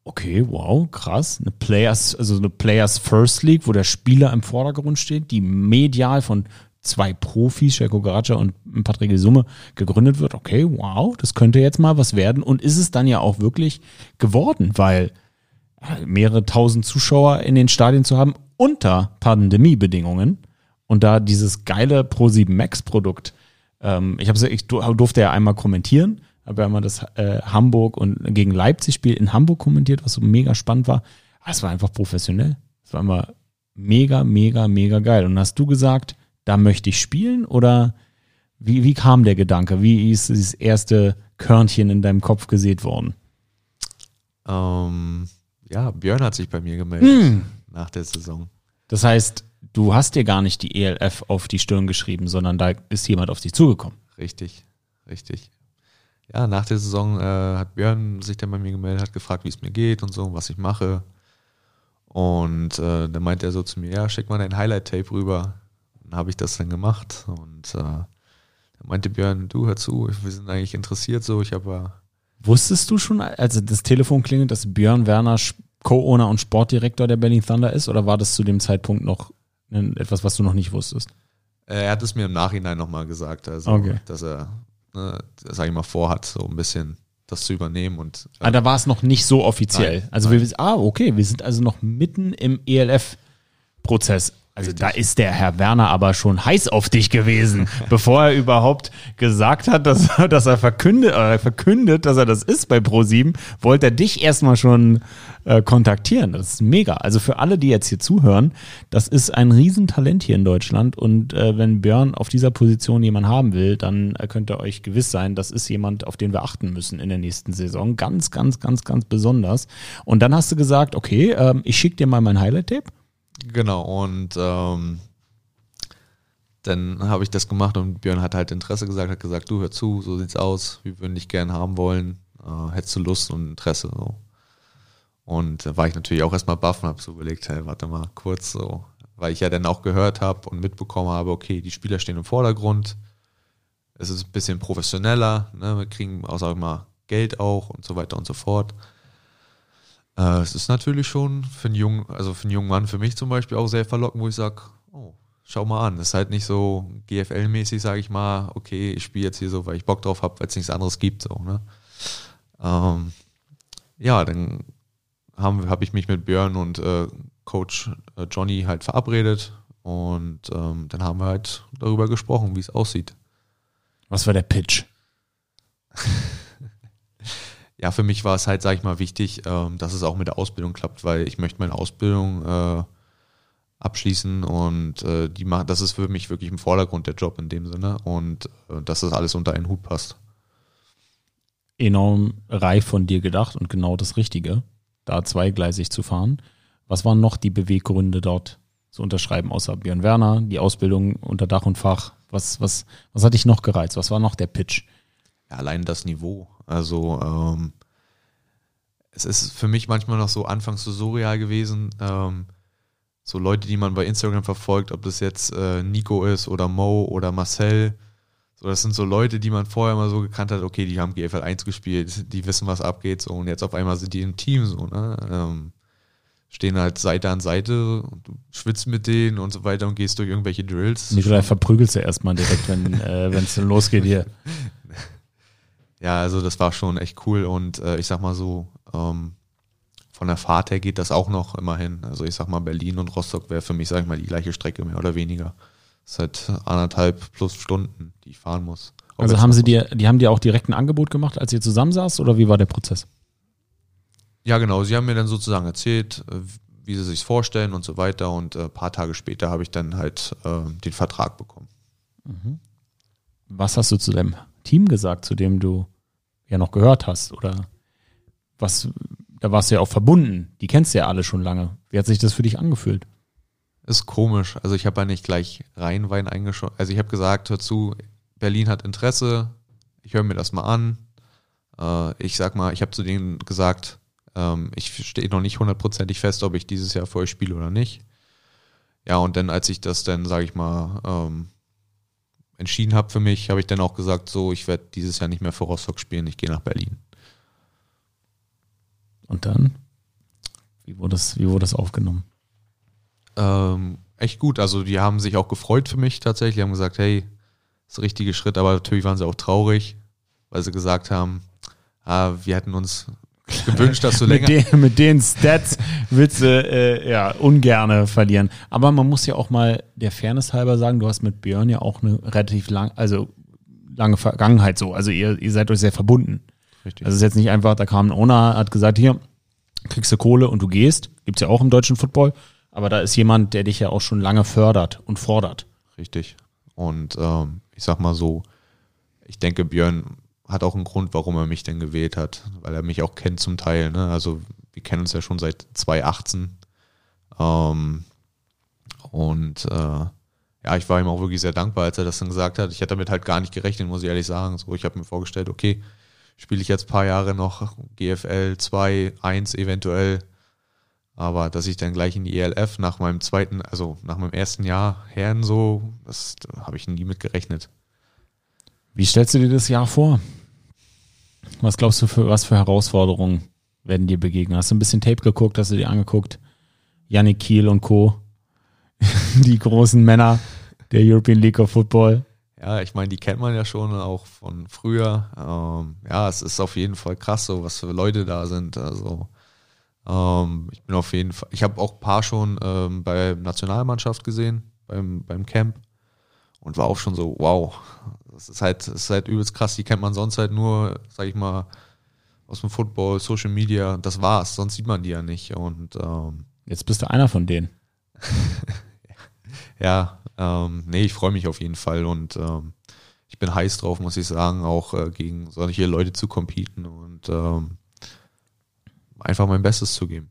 Okay, wow, krass. Eine Players, also eine Players First League, wo der Spieler im Vordergrund steht, die medial von zwei Profis, Sherko Garacha und Patrick Summe, gegründet wird. Okay, wow, das könnte jetzt mal was werden. Und ist es dann ja auch wirklich geworden, weil äh, mehrere tausend Zuschauer in den Stadien zu haben unter Pandemiebedingungen und da dieses geile Pro7 Max Produkt, ähm, ich, ich du- durfte ja einmal kommentieren, habe ja einmal das äh, Hamburg und gegen Leipzig Spiel in Hamburg kommentiert, was so mega spannend war. Aber es war einfach professionell. Es war immer mega, mega, mega geil. Und hast du gesagt, da möchte ich spielen oder wie, wie kam der Gedanke? Wie ist dieses erste Körnchen in deinem Kopf gesät worden? Ähm, ja, Björn hat sich bei mir gemeldet Hm. nach der Saison. Das heißt, du hast dir gar nicht die ELF auf die Stirn geschrieben, sondern da ist jemand auf dich zugekommen. Richtig, richtig. Ja, nach der Saison äh, hat Björn sich dann bei mir gemeldet, hat gefragt, wie es mir geht und so, was ich mache. Und äh, dann meinte er so zu mir, ja, schick mal dein Highlight-Tape rüber. Dann habe ich das dann gemacht und äh, dann meinte Björn, du hör zu, wir sind eigentlich interessiert so, ich habe ja Wusstest du schon, als das Telefon klingelt, dass Björn Werner Co-Owner und Sportdirektor der Berlin Thunder ist? Oder war das zu dem Zeitpunkt noch etwas, was du noch nicht wusstest? Äh, Er hat es mir im Nachhinein nochmal gesagt, also Okay. dass er, ne, sag ich mal, vorhat, so ein bisschen das zu übernehmen und äh, Ah, da war es noch nicht so offiziell. Nein, also wir wissen, ah, okay, wir sind also noch mitten im ELF-Prozess. Also da ist der Herr Werner aber schon heiß auf dich gewesen, bevor er überhaupt gesagt hat, dass, dass er verkündet, oder verkündet, dass er das ist bei Pro7, wollte er dich erstmal schon äh, kontaktieren. Das ist mega. Also für alle, die jetzt hier zuhören, das ist ein Riesentalent hier in Deutschland und äh, wenn Björn auf dieser Position jemanden haben will, dann äh, könnt ihr euch gewiss sein, das ist jemand, auf den wir achten müssen in der nächsten Saison. Ganz, ganz, ganz, ganz besonders. Und dann hast du gesagt, okay, ähm, ich schicke dir mal mein Highlight-Tape. Genau, und ähm, dann habe ich das gemacht und Björn hat halt Interesse gesagt, hat gesagt, du hör zu, so sieht's aus, wir würden dich gern haben wollen, äh, hättest du Lust und Interesse so. Und da war ich natürlich auch erstmal baff und habe so überlegt, hey, warte mal kurz so, weil ich ja dann auch gehört habe und mitbekommen habe, okay, die Spieler stehen im Vordergrund, es ist ein bisschen professioneller, ne, wir kriegen auch, sag ich mal, Geld auch und so weiter und so fort. Äh, es ist natürlich schon für einen jungen, also für einen jungen Mann, für mich zum Beispiel auch sehr verlockend, wo ich sage, oh, schau mal an. Das ist halt nicht so GFL-mäßig, sage ich mal, okay, ich spiele jetzt hier so, weil ich Bock drauf habe, weil es nichts anderes gibt. So, ne? ähm, ja, dann habe hab ich mich mit Björn und äh, Coach äh, Johnny halt verabredet und ähm, dann haben wir halt darüber gesprochen, wie es aussieht. Was war der Pitch? ja, für mich war es halt, sag ich mal, wichtig, ähm, dass es auch mit der Ausbildung klappt, weil ich möchte meine Ausbildung äh, abschließen und äh, die macht, das ist für mich wirklich im Vordergrund der Job in dem Sinne und äh, dass das alles unter einen Hut passt. Enorm reif von dir gedacht und genau das Richtige, da zweigleisig zu fahren. Was waren noch die Beweggründe dort zu unterschreiben, außer Björn Werner, die Ausbildung unter Dach und Fach? Was, was, was hat dich noch gereizt? Was war noch der Pitch? Ja, allein das Niveau. Also ähm, es ist für mich manchmal noch so anfangs so surreal gewesen. Ähm, so Leute, die man bei Instagram verfolgt, ob das jetzt äh, Nico ist oder Mo oder Marcel. So, das sind so Leute, die man vorher mal so gekannt hat, okay, die haben GFL 1 gespielt, die wissen, was abgeht, so und jetzt auf einmal sind die im Team so, ne? Ähm, stehen halt Seite an Seite und du schwitzt mit denen und so weiter und gehst durch irgendwelche Drills. Nikolai verprügelst du erstmal direkt, wenn äh, es losgeht hier. Ja, also das war schon echt cool und äh, ich sag mal so, ähm, von der Fahrt her geht das auch noch immerhin. Also ich sag mal, Berlin und Rostock wäre für mich, sag ich mal, die gleiche Strecke mehr oder weniger. Halt anderthalb plus Stunden, die ich fahren muss. Ob Also haben sie dir, die haben dir auch direkt ein Angebot gemacht, als ihr zusammensaßt oder wie war der Prozess? Ja, genau. Sie haben mir dann sozusagen erzählt, äh, wie sie sich vorstellen und so weiter. Und äh, ein paar Tage später habe ich dann halt äh, den Vertrag bekommen. Was hast du zu deinem Team gesagt, zu dem du ja noch gehört hast? Oder was, da warst du ja auch verbunden. Die kennst du ja alle schon lange. Wie hat sich das für dich angefühlt? Ist komisch. Also ich habe ja nicht gleich rein Wein eingeschaut. Also ich habe gesagt, hör zu, Berlin hat Interesse. Ich höre mir das mal an. Äh, ich sag mal, ich habe zu denen gesagt, ähm, ich stehe noch nicht hundertprozentig fest, ob ich dieses Jahr für euch spiele oder nicht. Ja, und dann, als ich das dann, sage ich mal, ähm, entschieden habe für mich, habe ich dann auch gesagt, so, ich werde dieses Jahr nicht mehr für Rostock spielen, ich gehe nach Berlin. Und dann? Wie wurde das, wie wurde das aufgenommen? Ähm, echt gut. Also die haben sich auch gefreut für mich tatsächlich. Die haben gesagt, hey, das ist der richtige Schritt, aber natürlich waren sie auch traurig, weil sie gesagt haben, ah, wir hätten uns gewünscht, dass du länger. mit, den, mit den Stats willst du äh, ja ungerne verlieren. Aber man muss ja auch mal der Fairness halber sagen, du hast mit Björn ja auch eine relativ lang, also lange Vergangenheit so. Also ihr, ihr seid euch sehr verbunden. Richtig. Also es ist jetzt nicht einfach, da kam ein Owner, hat gesagt, hier, kriegst du Kohle und du gehst. Gibt's ja auch im deutschen Football. Aber da ist jemand, der dich ja auch schon lange fördert und fordert. Richtig. Und ähm, ich sag mal so, ich denke, Björn hat auch einen Grund, warum er mich denn gewählt hat, weil er mich auch kennt zum Teil. Ne? Also wir kennen uns ja schon seit 2018. Ähm, und äh, ja, ich war ihm auch wirklich sehr dankbar, als er das dann gesagt hat. Ich hätte damit halt gar nicht gerechnet, muss ich ehrlich sagen. So, ich habe mir vorgestellt, okay, spiele ich jetzt ein paar Jahre noch GFL 2, 1 eventuell. Aber dass ich dann gleich in die ELF nach meinem zweiten, also nach meinem ersten Jahr Herren so, das da habe ich nie mit gerechnet. Wie stellst du dir das Jahr vor? Was glaubst du, für was für Herausforderungen werden dir begegnen? Hast du ein bisschen Tape geguckt, hast du dir angeguckt? Yannick Kiel und Co., die großen Männer der European League of Football. Ja, ich meine, die kennt man ja schon auch von früher. Ähm, ja, es ist auf jeden Fall krass, so was für Leute da sind. Also ähm, ich bin auf jeden Fall, ich habe auch ein paar schon ähm, bei Nationalmannschaft gesehen, beim, beim Camp und war auch schon so, wow, das ist halt, das ist halt übelst krass. Die kennt man sonst halt nur, sag ich mal, aus dem Football, Social Media, das war's, sonst sieht man die ja nicht. Und ähm, jetzt bist du einer von denen. ja, ähm, nee, ich freue mich auf jeden Fall und ähm, ich bin heiß drauf, muss ich sagen, auch äh, gegen solche Leute zu competen und ähm, einfach mein Bestes zu geben.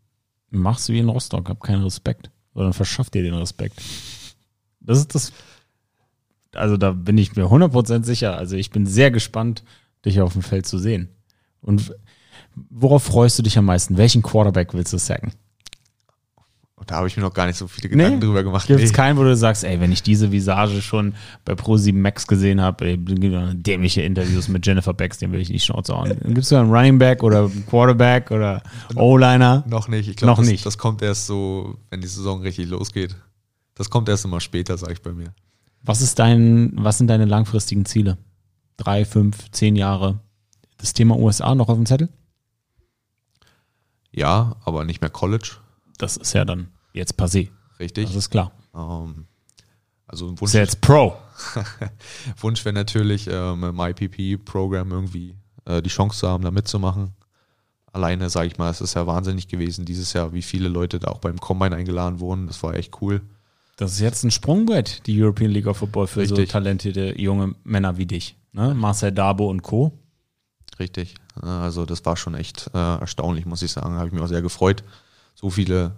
Machst du wie in Rostock, hab keinen Respekt. Sondern verschafft dir den Respekt. Das ist das. Also da bin ich mir 100% sicher. Also ich bin sehr gespannt, dich auf dem Feld zu sehen. Und worauf freust du dich am meisten? Welchen Quarterback willst du sacken? Da habe ich mir noch gar nicht so viele Gedanken nee, drüber gemacht. Gibt es keinen, wo du sagst, ey, wenn ich diese Visage schon bei Pro7 Max gesehen habe, dämliche Interviews mit Jennifer Becks, den will ich nicht Schnauze hauen. Gibt es da einen Running Back oder Quarterback oder O-Liner? Noch nicht. Ich glaube, das, das kommt erst so, wenn die Saison richtig losgeht. Das kommt erst immer später, sage ich bei mir. Was ist dein, was sind deine langfristigen Ziele? Drei, fünf, zehn Jahre? Das Thema USA noch auf dem Zettel? Ja, aber nicht mehr College das ist ja dann jetzt passé. Richtig. Das ist klar. Ähm, also Wunsch, ist ja jetzt Pro. Wunsch wäre natürlich, ähm, im IPP-Programm irgendwie äh, die Chance zu haben, da mitzumachen. Alleine, sage ich mal, es ist ja wahnsinnig gewesen dieses Jahr, wie viele Leute da auch beim Combine eingeladen wurden. Das war echt cool. Das ist jetzt ein Sprungbrett, die European League of Football für Richtig. so talentierte junge Männer wie dich. Ne? Marcel Dabo und Co. Richtig. Also das war schon echt äh, erstaunlich, muss ich sagen. Habe ich mich auch sehr gefreut so viele,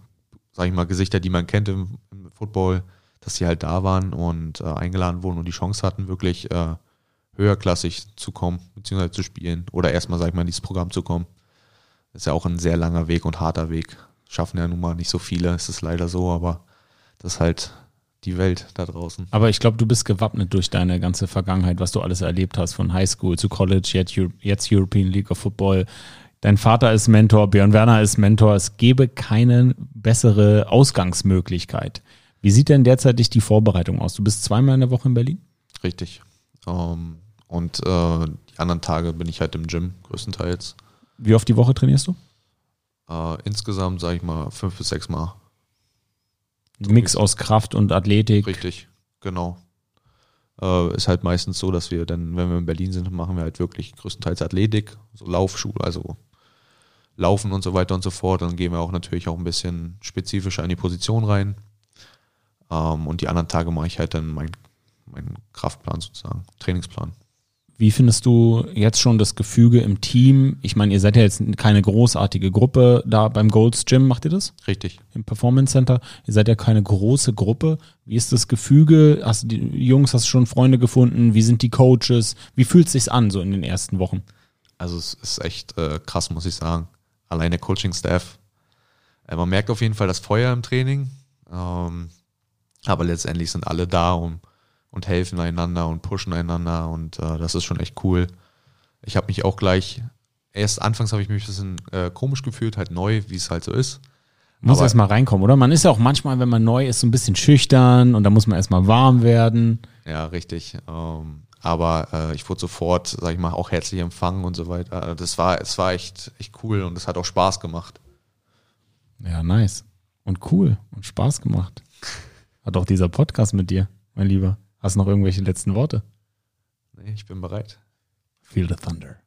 sag ich mal, Gesichter, die man kennt im, im Football, dass sie halt da waren und äh, eingeladen wurden und die Chance hatten, wirklich äh, höherklassig zu kommen, beziehungsweise zu spielen oder erstmal, sag ich mal, in dieses Programm zu kommen. Das ist ja auch ein sehr langer Weg und harter Weg. Schaffen ja nun mal nicht so viele, ist es leider so, aber das ist halt die Welt da draußen. Aber ich glaube, du bist gewappnet durch deine ganze Vergangenheit, was du alles erlebt hast, von Highschool zu College, jetzt, jetzt European League of Football, Dein Vater ist Mentor, Björn Werner ist Mentor. Es gäbe keine bessere Ausgangsmöglichkeit. Wie sieht denn derzeitig die Vorbereitung aus? Du bist zweimal in der Woche in Berlin? Richtig. Um, ähm, und äh, die anderen Tage bin ich halt im Gym größtenteils. Wie oft die Woche trainierst du? Uh, insgesamt sage ich mal fünf bis sechs Mal. Mix aus Kraft und Athletik. Richtig, genau. Uh, ist halt meistens so, dass wir dann, wenn wir in Berlin sind, machen wir halt wirklich größtenteils Athletik, so Laufschule, also Laufen und so weiter und so fort. Dann gehen wir auch natürlich auch ein bisschen spezifischer in die Position rein. Ähm, und die anderen Tage mache ich halt dann meinen mein Kraftplan sozusagen, Trainingsplan. Wie findest du jetzt schon das Gefüge im Team? Ich meine, ihr seid ja jetzt keine großartige Gruppe da beim Golds Gym, macht ihr das? Richtig. Im Performance Center. Ihr seid ja keine große Gruppe. Wie ist das Gefüge? Hast du die Jungs, hast du schon Freunde gefunden? Wie sind die Coaches? Wie fühlt es sich an so in den ersten Wochen? Also es ist echt äh, krass, muss ich sagen. Allein der Coaching-Staff. Äh, man merkt auf jeden Fall das Feuer im Training. Ähm, aber letztendlich sind alle da und und helfen einander und pushen einander und äh, das ist schon echt cool. Ich habe mich auch gleich, erst anfangs habe ich mich ein bisschen äh, komisch gefühlt, halt neu, wie es halt so ist. Muss erst mal reinkommen, oder? Man ist ja auch manchmal, wenn man neu ist, so ein bisschen schüchtern und da muss man erstmal warm werden. Ja, richtig. Ähm, aber äh, ich wurde sofort, sag ich mal, auch herzlich empfangen und so weiter. Das war, es war echt, echt cool und es hat auch Spaß gemacht. Ja, nice. Und cool und Spaß gemacht. Hat auch dieser Podcast mit dir, mein Lieber. Hast du noch irgendwelche letzten Worte? Nee, ich bin bereit. Feel the thunder.